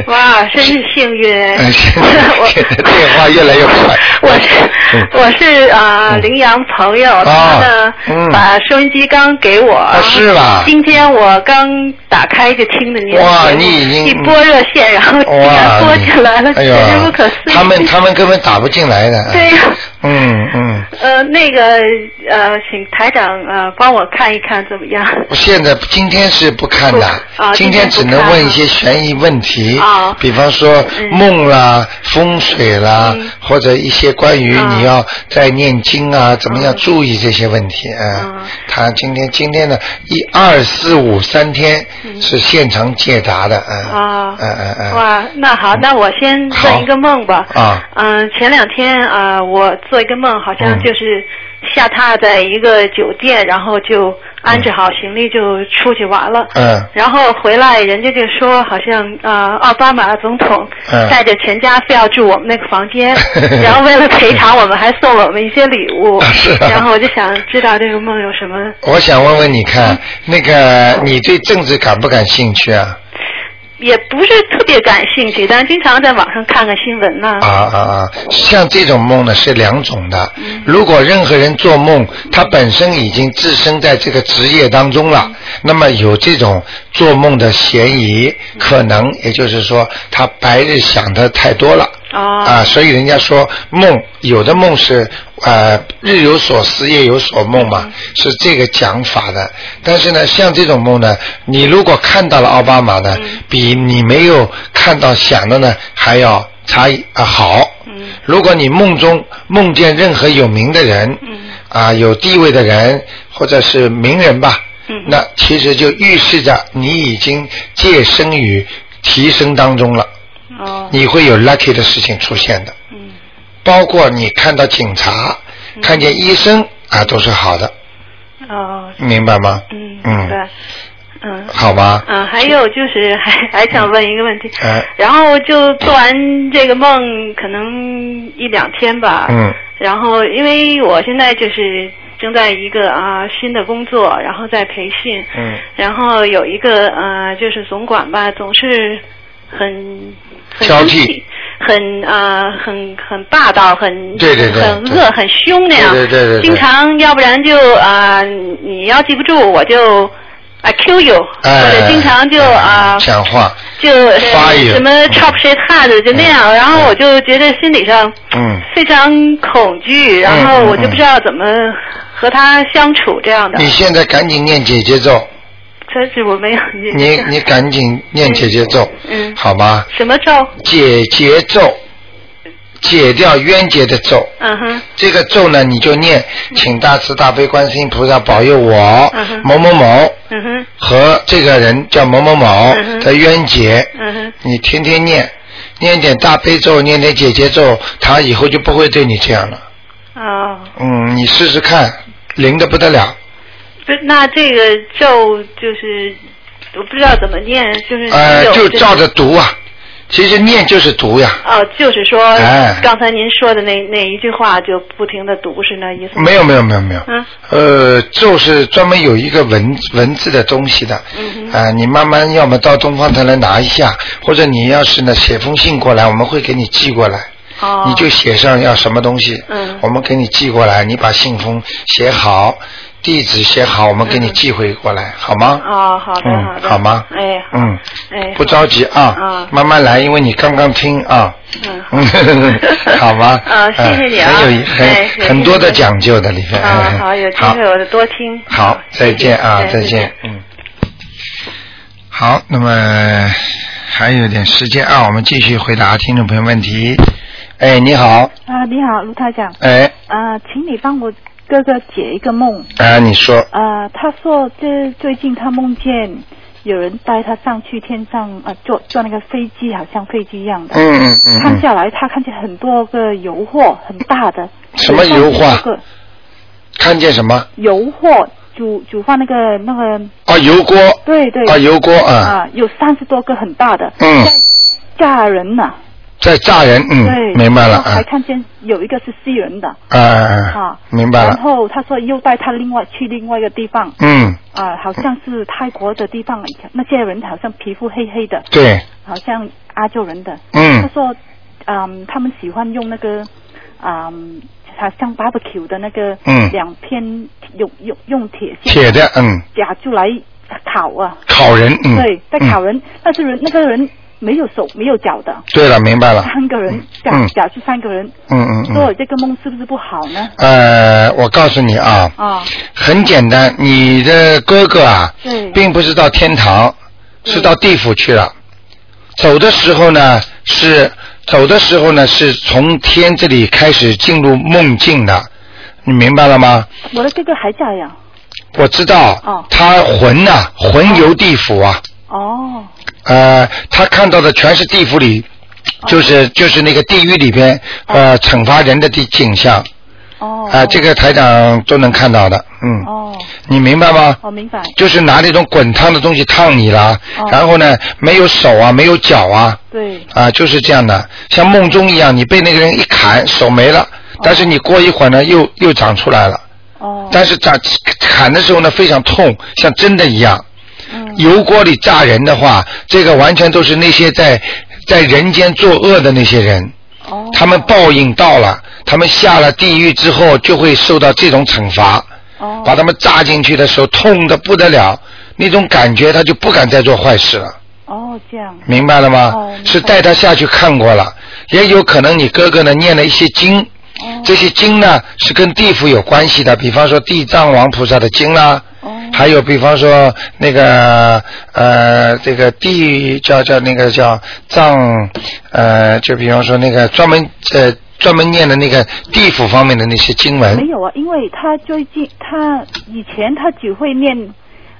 哇，真是幸运！我 电话越来越快。我是我是啊，羚羊朋友，他呢把收音机刚给我，是吧？今天我刚打开就听的您哇，你已经一拨热线，然后竟然拨进来了，简直不可思议。他们他们根本打不进来的。对呀。嗯嗯。呃，那个呃，请台长呃帮我看一看怎么样？我现在今天是不看的，今天只能问一些悬疑问题，比方说梦啦、风水啦，或者一些关于你要在念经啊，怎么样注意这些问题啊。他今天今天的一二四五三天是现场解答的，嗯嗯嗯嗯。哇，那好，那我先做一个梦吧。啊。嗯，前两天啊，我做一个梦，好像就是下榻在一个酒店，然后就。安置好行李就出去玩了，嗯，然后回来人家就说好像啊奥巴马总统带着全家非要住我们那个房间，然后为了赔偿我们还送了我们一些礼物，是，然后我就想知道这个梦有什么。我想问问你看，那个你对政治感不感兴趣啊？也不是特别感兴趣，但是经常在网上看看新闻呐。啊啊啊！像这种梦呢是两种的。如果任何人做梦，他本身已经置身在这个职业当中了，那么有这种做梦的嫌疑，可能也就是说他白日想的太多了。啊，所以人家说梦有的梦是呃日有所思夜有所梦嘛，是这个讲法的。但是呢，像这种梦呢，你如果看到了奥巴马呢，比你没有看到想的呢还要差啊好。如果你梦中梦见任何有名的人，啊有地位的人或者是名人吧，那其实就预示着你已经借生于提升当中了。你会有 lucky 的事情出现的，嗯，包括你看到警察、看见医生啊，都是好的。哦，明白吗？嗯，明白。嗯，好吧。嗯，还有就是还还想问一个问题。嗯。然后就做完这个梦，可能一两天吧。嗯。然后，因为我现在就是正在一个啊新的工作，然后在培训。嗯。然后有一个呃，就是总管吧，总是很。挑剔，很啊，很很霸道，很对对对，很恶，很凶那样。对对对，经常要不然就啊，你要记不住我就啊 kill you，或者经常就啊讲话就什么 chop shit hard 就那样，然后我就觉得心理上嗯。非常恐惧，然后我就不知道怎么和他相处这样的。你现在赶紧念姐姐咒。可是我没有 念。你你赶紧念姐姐咒，嗯，好吗？什么咒？解结咒，解掉冤结的咒。嗯哼。这个咒呢，你就念，请大慈大悲观世音菩萨保佑我某某某嗯和这个人叫某某某的冤结。嗯哼。你天天念，念点大悲咒，念点姐姐咒，他以后就不会对你这样了。哦。嗯，你试试看，灵的不得了。不，那这个咒就是我不知道怎么念，就是呃，就照着读啊。其实念就是读呀。哦，就是说，刚才您说的那那一句话，就不停的读，是那意思？没有没有没有没有。嗯。呃，咒是专门有一个文文字的东西的。嗯啊，你慢慢要么到东方台来拿一下，或者你要是呢写封信过来，我们会给你寄过来。哦。你就写上要什么东西。嗯。我们给你寄过来，你把信封写好。地址写好，我们给你寄回过来，好吗？哦，好的，好的，好吗？哎，嗯，哎，不着急啊，啊，慢慢来，因为你刚刚听啊，嗯，好吗？啊，谢谢你啊，很有很很多的讲究的里面，啊，好，有机会我就多听。好，再见啊，再见，嗯。好，那么还有点时间啊，我们继续回答听众朋友问题。哎，你好。啊，你好，卢台长。哎。啊，请你帮我。哥哥解一个梦。啊，你说。啊，他说这最近他梦见有人带他上去天上啊，坐坐那个飞机，好像飞机一样的，嗯嗯嗯，看下来他看见很多个油货，很大的。什么油货？看见什么？油货煮煮饭那个那个啊油锅，对对。啊油锅啊。啊有三十多个很大的，嗯，嫁人呢。在炸人，嗯，对，明白了还啊，看见有一个是西人的，啊啊啊啊，明白了。然，后他说又带他另外去另外一个地方，嗯，啊，好像是泰国的地方，那些人好像皮肤黑黑的，对，好像阿洲人的。嗯。他说，嗯，他们喜欢用那个，嗯，好像 barbecue 的那个，嗯。两片用用用铁线铁的，嗯，夹出来烤啊。烤人，嗯，对，在嗯烤人，但是人那个人没有手没有脚的，对了，明白了，三个人假嗯。夹住三个人，嗯嗯说我嗯，这个梦是不是不好呢？呃，我告诉你啊，啊，很简单，你的哥哥啊，对，并不是到天堂，是到地府去了。走的时候呢，是走的时候呢，是从天这里开始进入梦境的，你明白了吗？我的哥哥还在呀。我知道，哦。他魂呐、魂游地府啊，哦，呃，他看到的全是地府里，就是就是那个地狱里边呃惩罚人的地景象，哦，啊、这个台长都能看到的，嗯，哦，你明白吗？我明白。就是拿那种滚烫的东西烫你啦，哦。然后呢，没有手啊，没有脚啊，对，啊，就是这样的，像梦中一样，你被那个人一砍，手没了，但是你过一会儿呢，又又长出来了，哦，但是长砍的时候呢，非常痛，像真的一样。嗯，油锅里炸人的话，这个完全都是那些在在人间作恶的那些人，哦，他们报应到了，他们下了地狱之后就会受到这种惩罚。哦，把他们炸进去的时候痛的不得了，那种感觉他就不敢再做坏事了，哦，这样，明白了吗？哦是带他下去看过了，也有可能你哥哥呢念了一些经，哦，这些经呢是跟地府有关系的，比方说地藏王菩萨的经啦，哦，还有比方说那个呃这个地叫叫那个叫藏呃就比方说那个专门呃专门念的那个地府方面的那些经文。没有啊，因为他最近他以前他只会念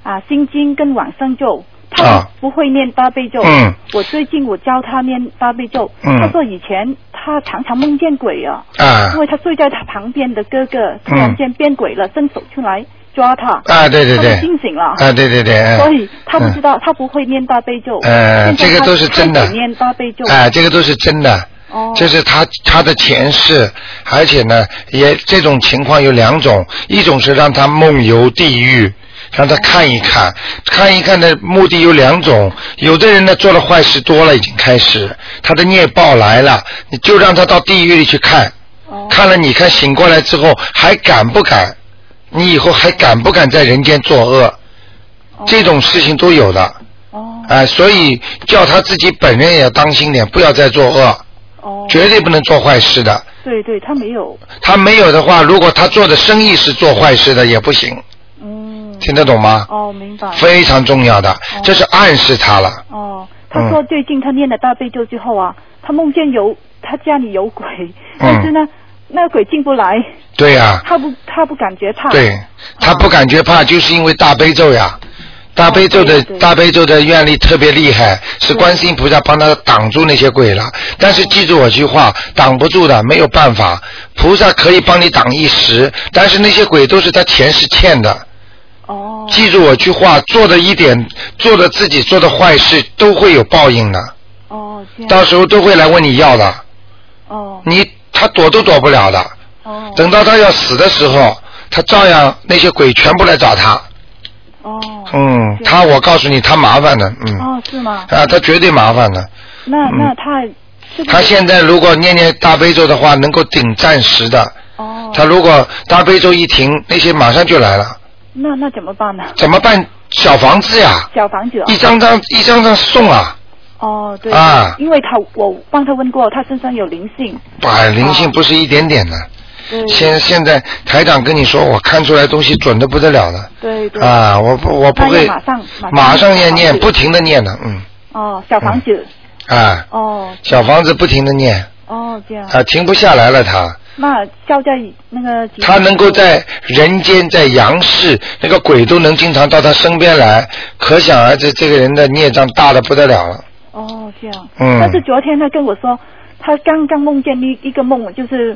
啊心经跟往生咒，他啊不会念大悲咒。嗯，我最近我教他念大悲咒，嗯他说以前他常常梦见鬼啊，啊因为他睡在他旁边的哥哥突然间变鬼了，伸手出来抓他，啊对对对他惊醒了。啊对对对，嗯所以他不知道，他不会念大悲咒。呃，这个都是真的念大悲咒。哎、这个都是真的。哦，这是他他的前世，而且呢，也这种情况有两种，一种是让他梦游地狱，让他看一看，看一看的目的有两种。有的人呢做了坏事多了，已经开始他的孽报来了，你就让他到地狱里去看，哦看了你看醒过来之后还敢不敢？你以后还敢不敢在人间作恶？哦这种事情都有的。哦哎、所以叫他自己本人也要当心点，不要再作恶，哦，绝对不能做坏事的。对对，他没有，他没有的话，如果他做的生意是做坏事的，也不行，嗯，听得懂吗？哦，明白。非常重要的，这是暗示他了。哦，他说最近他念了大悲咒之后啊，他梦见有他家里有鬼，但是呢，那个鬼进不来，对呀、他不他不感觉怕。对他不感觉怕，就是因为大悲咒呀。大悲咒的大悲咒的愿力特别厉害，是观世音菩萨帮他挡住那些鬼了。但是记住我句话，挡不住的，没有办法。菩萨可以帮你挡一时，但是那些鬼都是他前世欠的。哦记住我句话，做的一点，做的自己做的坏事都会有报应的，哦到时候都会来问你要的。哦你他躲都躲不了的。哦等到他要死的时候，他照样那些鬼全部来找他。哦嗯，他我告诉你，他麻烦的，嗯，哦是吗？啊，他绝对麻烦的。那那他他现在如果念念大悲咒的话，能够顶暂时的。哦他如果大悲咒一停，那些马上就来了，那那怎么办呢？怎么办？小房子呀，小房子啊？一张张一张张送啊，哦对。啊。因为他我帮他问过，他身上有灵性。哎，灵性不是一点点的。对。现现在台长跟你说，我看出来东西准的不得了了。对对。啊，我不我不会马上马上念念，不停的念呢，嗯，哦小房子。啊，哦。小房子不停的念，哦这样。啊，停不下来了他。那消在那个他能够在人间，在阳世，那个鬼都能经常到他身边来，可想而知这个人的孽障大的不得了了。哦，这样。嗯但是昨天他跟我说，他刚刚梦见一一个梦，就是，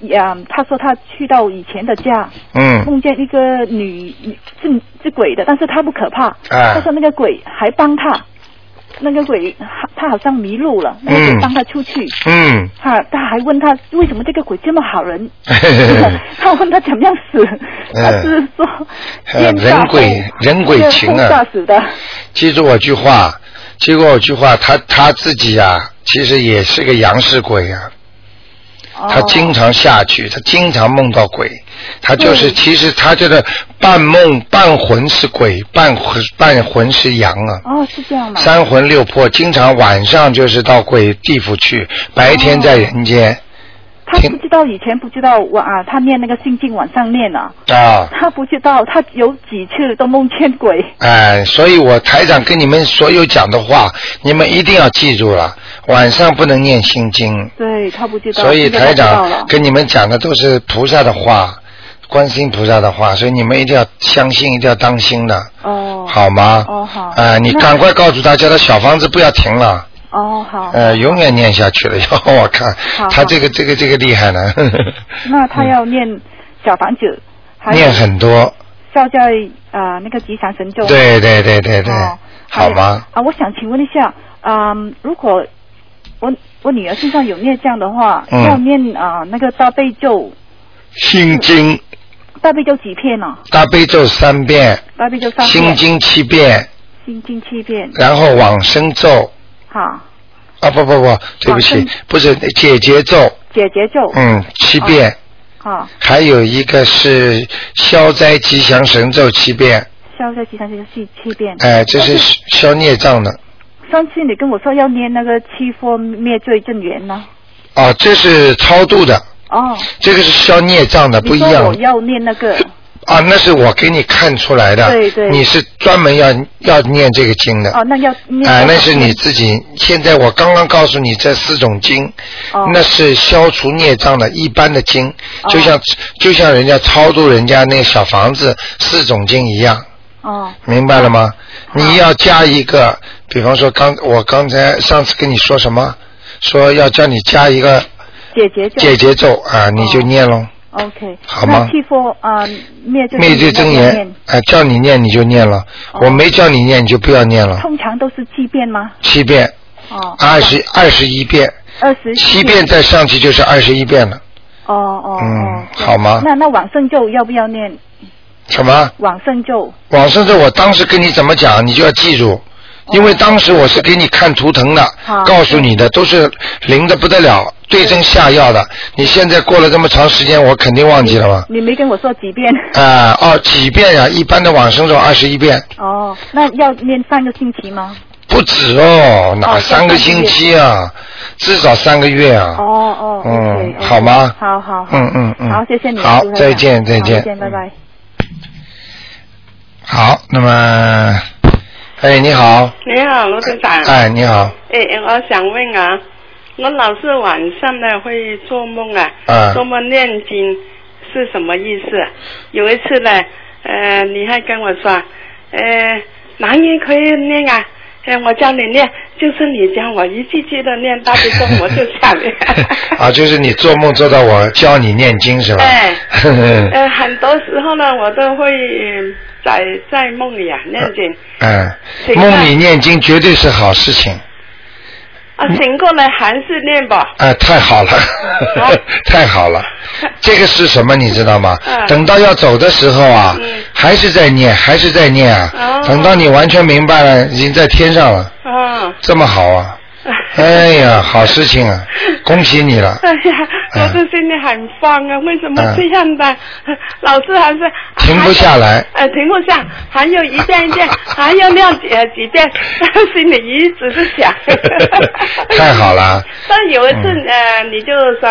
呀，他说他去到以前的家，嗯梦见一个女女是是鬼的，但是他不可怕。啊他说那个鬼还帮他，那个鬼他他好像迷路了，那个鬼嗯帮他出去，嗯，他他还问他为什么这个鬼这么好人，他问他怎么样死，他是说呃人鬼人鬼情啊！死的，记住我句话，记住我句话，他他自己啊，其实也是个阳世鬼啊。他哦经常下去，他经常梦到鬼，他就是对其实他这个半梦半魂是鬼，半魂半魂是阳啊。哦是这样吗？三魂六魄，经常晚上就是到鬼地府去，白天在人间他不知道以前不知道我啊，他念那个心经晚上念啊，啊。他不知道他有几次都梦见鬼。哎，所以我台长跟你们所有讲的话，你们一定要记住了，晚上不能念心经。对他不知道，所以台长跟你们讲的都是菩萨的话，观世音菩萨的话，所以你们一定要相信，一定要当心的，哦好吗？哦好啊、你赶快告诉他，叫他小房子不要停了，哦好，呃，永远念下去了。要我看。他这个这个这个厉害呢，那他要念小房子，还念很多，消在啊、那个吉祥神咒。对对对对对，哦好吗？啊，我想请问一下，嗯，如果我我女儿身上有孽障的话，嗯。要念啊、那个大悲咒，心经。大悲咒几片呢、大悲咒三遍，大悲咒三遍，心经七遍，心经七遍，然后往生咒好，啊不不不，对不起，不是解结咒，解结咒，嗯，七遍。啊，还有一个是消灾吉祥神咒七遍，消灾吉祥神咒七七遍。哎，这是消孽障的。上次你跟我说要念那个七佛灭罪真言呢？啊，这是超度的，哦，这个是消孽障的，不一样我。要念那个，啊，那是我给你看出来的。对对你是专门要要念这个经的。哦，那要念啊，那是你自己。现在我刚刚告诉你这四种经，哦那是消除孽障的一般的经，哦就像就像人家超度人家那个小房子四种经一样。哦明白了吗？你要加一个，比方说刚我刚才上次跟你说什么，说要叫你加一个解结咒。解结咒啊，你就念喽。OK，好吗？那七佛啊灭罪灭罪真言念，哎，叫你念你就念了，我没叫你念你就不要念了，通常都是七遍吗？七遍，哦，二十二十一遍，二十七遍再上去就是二十一遍了，哦哦嗯好吗？那那往生咒要不要念？什么？往生咒。往生咒我当时跟你怎么讲，你就要记住。因为当时我是给你看图腾的，告诉你的都是灵的不得了，对症下药的。你现在过了这么长时间，我肯定忘记了吗？你没跟我说几遍？啊、哦，几遍呀、一般的往生咒二十一遍，哦，那要念三个星期吗？不止哦，哪哦三个星期啊？至少三个月啊。哦哦，嗯好吗好好好，嗯嗯嗯好，谢谢你，好再见再见再见，拜拜。好，那么，哎，你好，你好，罗队长。哎，你好，哎，我想问啊，我老是晚上呢会做梦啊，啊做梦念经是什么意思？有一次呢，呃，你还跟我说，呃，男人可以念啊，哎，我教你念，就是你教我一句句的念大悲咒，我就下来。啊，就是你做梦做到我教你念经是吧？哎 呃，很多时候呢，我都会呃在在梦里啊念经，嗯，梦里念经绝对是好事情，啊，醒过来还是念吧。啊，太好了，太好了。这个是什么你知道吗？嗯等到要走的时候啊，还是在念，还是在念啊。哦等到你完全明白了，已经在天上了，啊。这么好啊！哎呀，好事情啊，恭喜你了。哎呀，老师心里很慌啊！为什么这样的？老师还是停不下来。呃，停不下，还有一遍一遍，还要念几呃几遍，心里一直是想。太好了，但有一次、呃，你就说，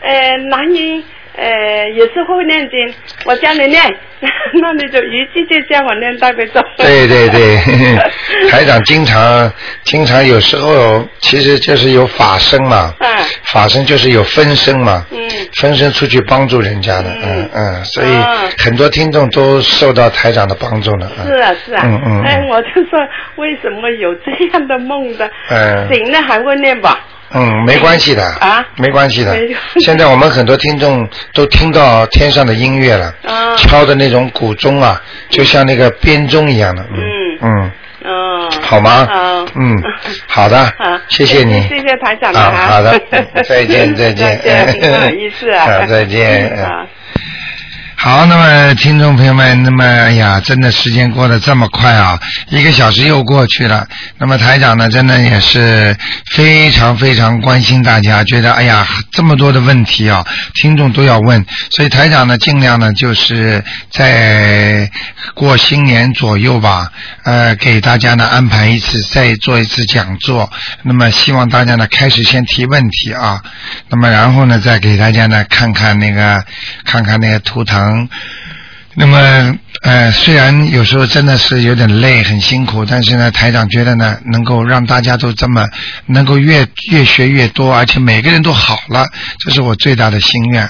呃，男人呃也是会念经，我教你念，那你就一句就教我念大悲咒。对对对，台长经常经常有时候其实就是有法身嘛，嗯。法身就是有分身嘛，嗯。分身出去帮助人家的，嗯嗯，所以啊很多听众都受到台长的帮助了，嗯。是啊是啊，嗯嗯哎，嗯我就说为什么有这样的梦的？嗯。醒了还会念吧？嗯，没关系的啊，没关系的。现在我们很多听众都听到天上的音乐了，啊。敲的那种鼓钟啊，就像那个编钟一样的，嗯嗯，嗯，好吗？嗯，好的，谢谢你，谢谢台长啊，好的，再 见再见，不好意思 啊，再见。好，那么听众朋友们，那么哎呀，真的时间过得这么快啊，一个小时又过去了。那么台长呢，真的也是非常非常关心大家，觉得哎呀，这么多的问题啊，听众都要问，所以台长呢，尽量呢，就是在过新年左右吧，呃，给大家呢安排一次，再做一次讲座。那么希望大家呢，开始先提问题啊，那么然后呢，再给大家呢看看那个，看看那个图腾。う。那么。呃，虽然有时候真的是有点累，很辛苦，但是呢，台长觉得呢，能够让大家都这么能够越越学越多，而且每个人都好了，这是我最大的心愿。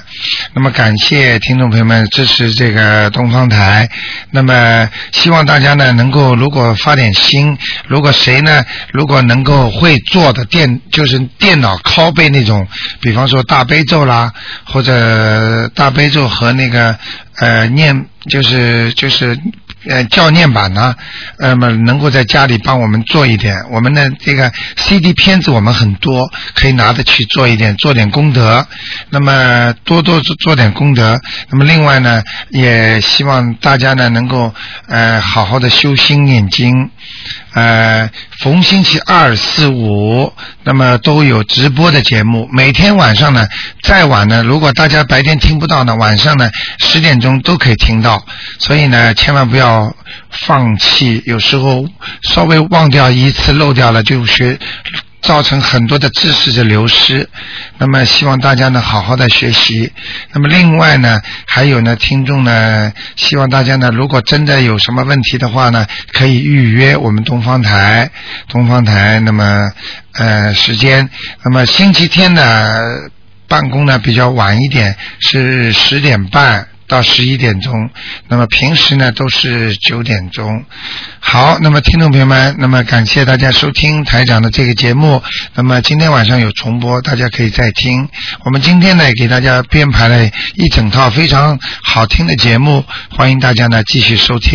那么感谢听众朋友们支持这个东方台。那么希望大家呢，能够如果发点心，如果谁呢，如果能够会做的电，就是电脑拷贝那种，比方说大悲咒啦，或者大悲咒和那个呃念。就是就是呃教念版呢，那么能够在家里帮我们做一点，我们的这个 CD 片子我们很多，可以拿着去做一点，做点功德。那么多多做做点功德。那么另外呢，也希望大家呢能够呃好好的修心念经。呃，逢星期二、四、五，那么都有直播的节目。每天晚上呢，再晚呢，如果大家白天听不到呢，晚上呢十点钟都可以听到。所以呢，千万不要放弃。有时候稍微忘掉一次漏掉了，就学。造成很多的知识的流失，那么希望大家呢好好的学习。那么另外呢，还有呢，听众呢，希望大家呢，如果真的有什么问题的话呢，可以预约我们东方台，东方台。那么呃时间，那么星期天呢办公呢比较晚一点，是十点半。到十一点钟，那么平时呢都是九点钟。好，那么听众朋友们，那么感谢大家收听台长的这个节目。那么今天晚上有重播，大家可以再听。我们今天呢给大家编排了一整套非常好听的节目，欢迎大家呢继续收听。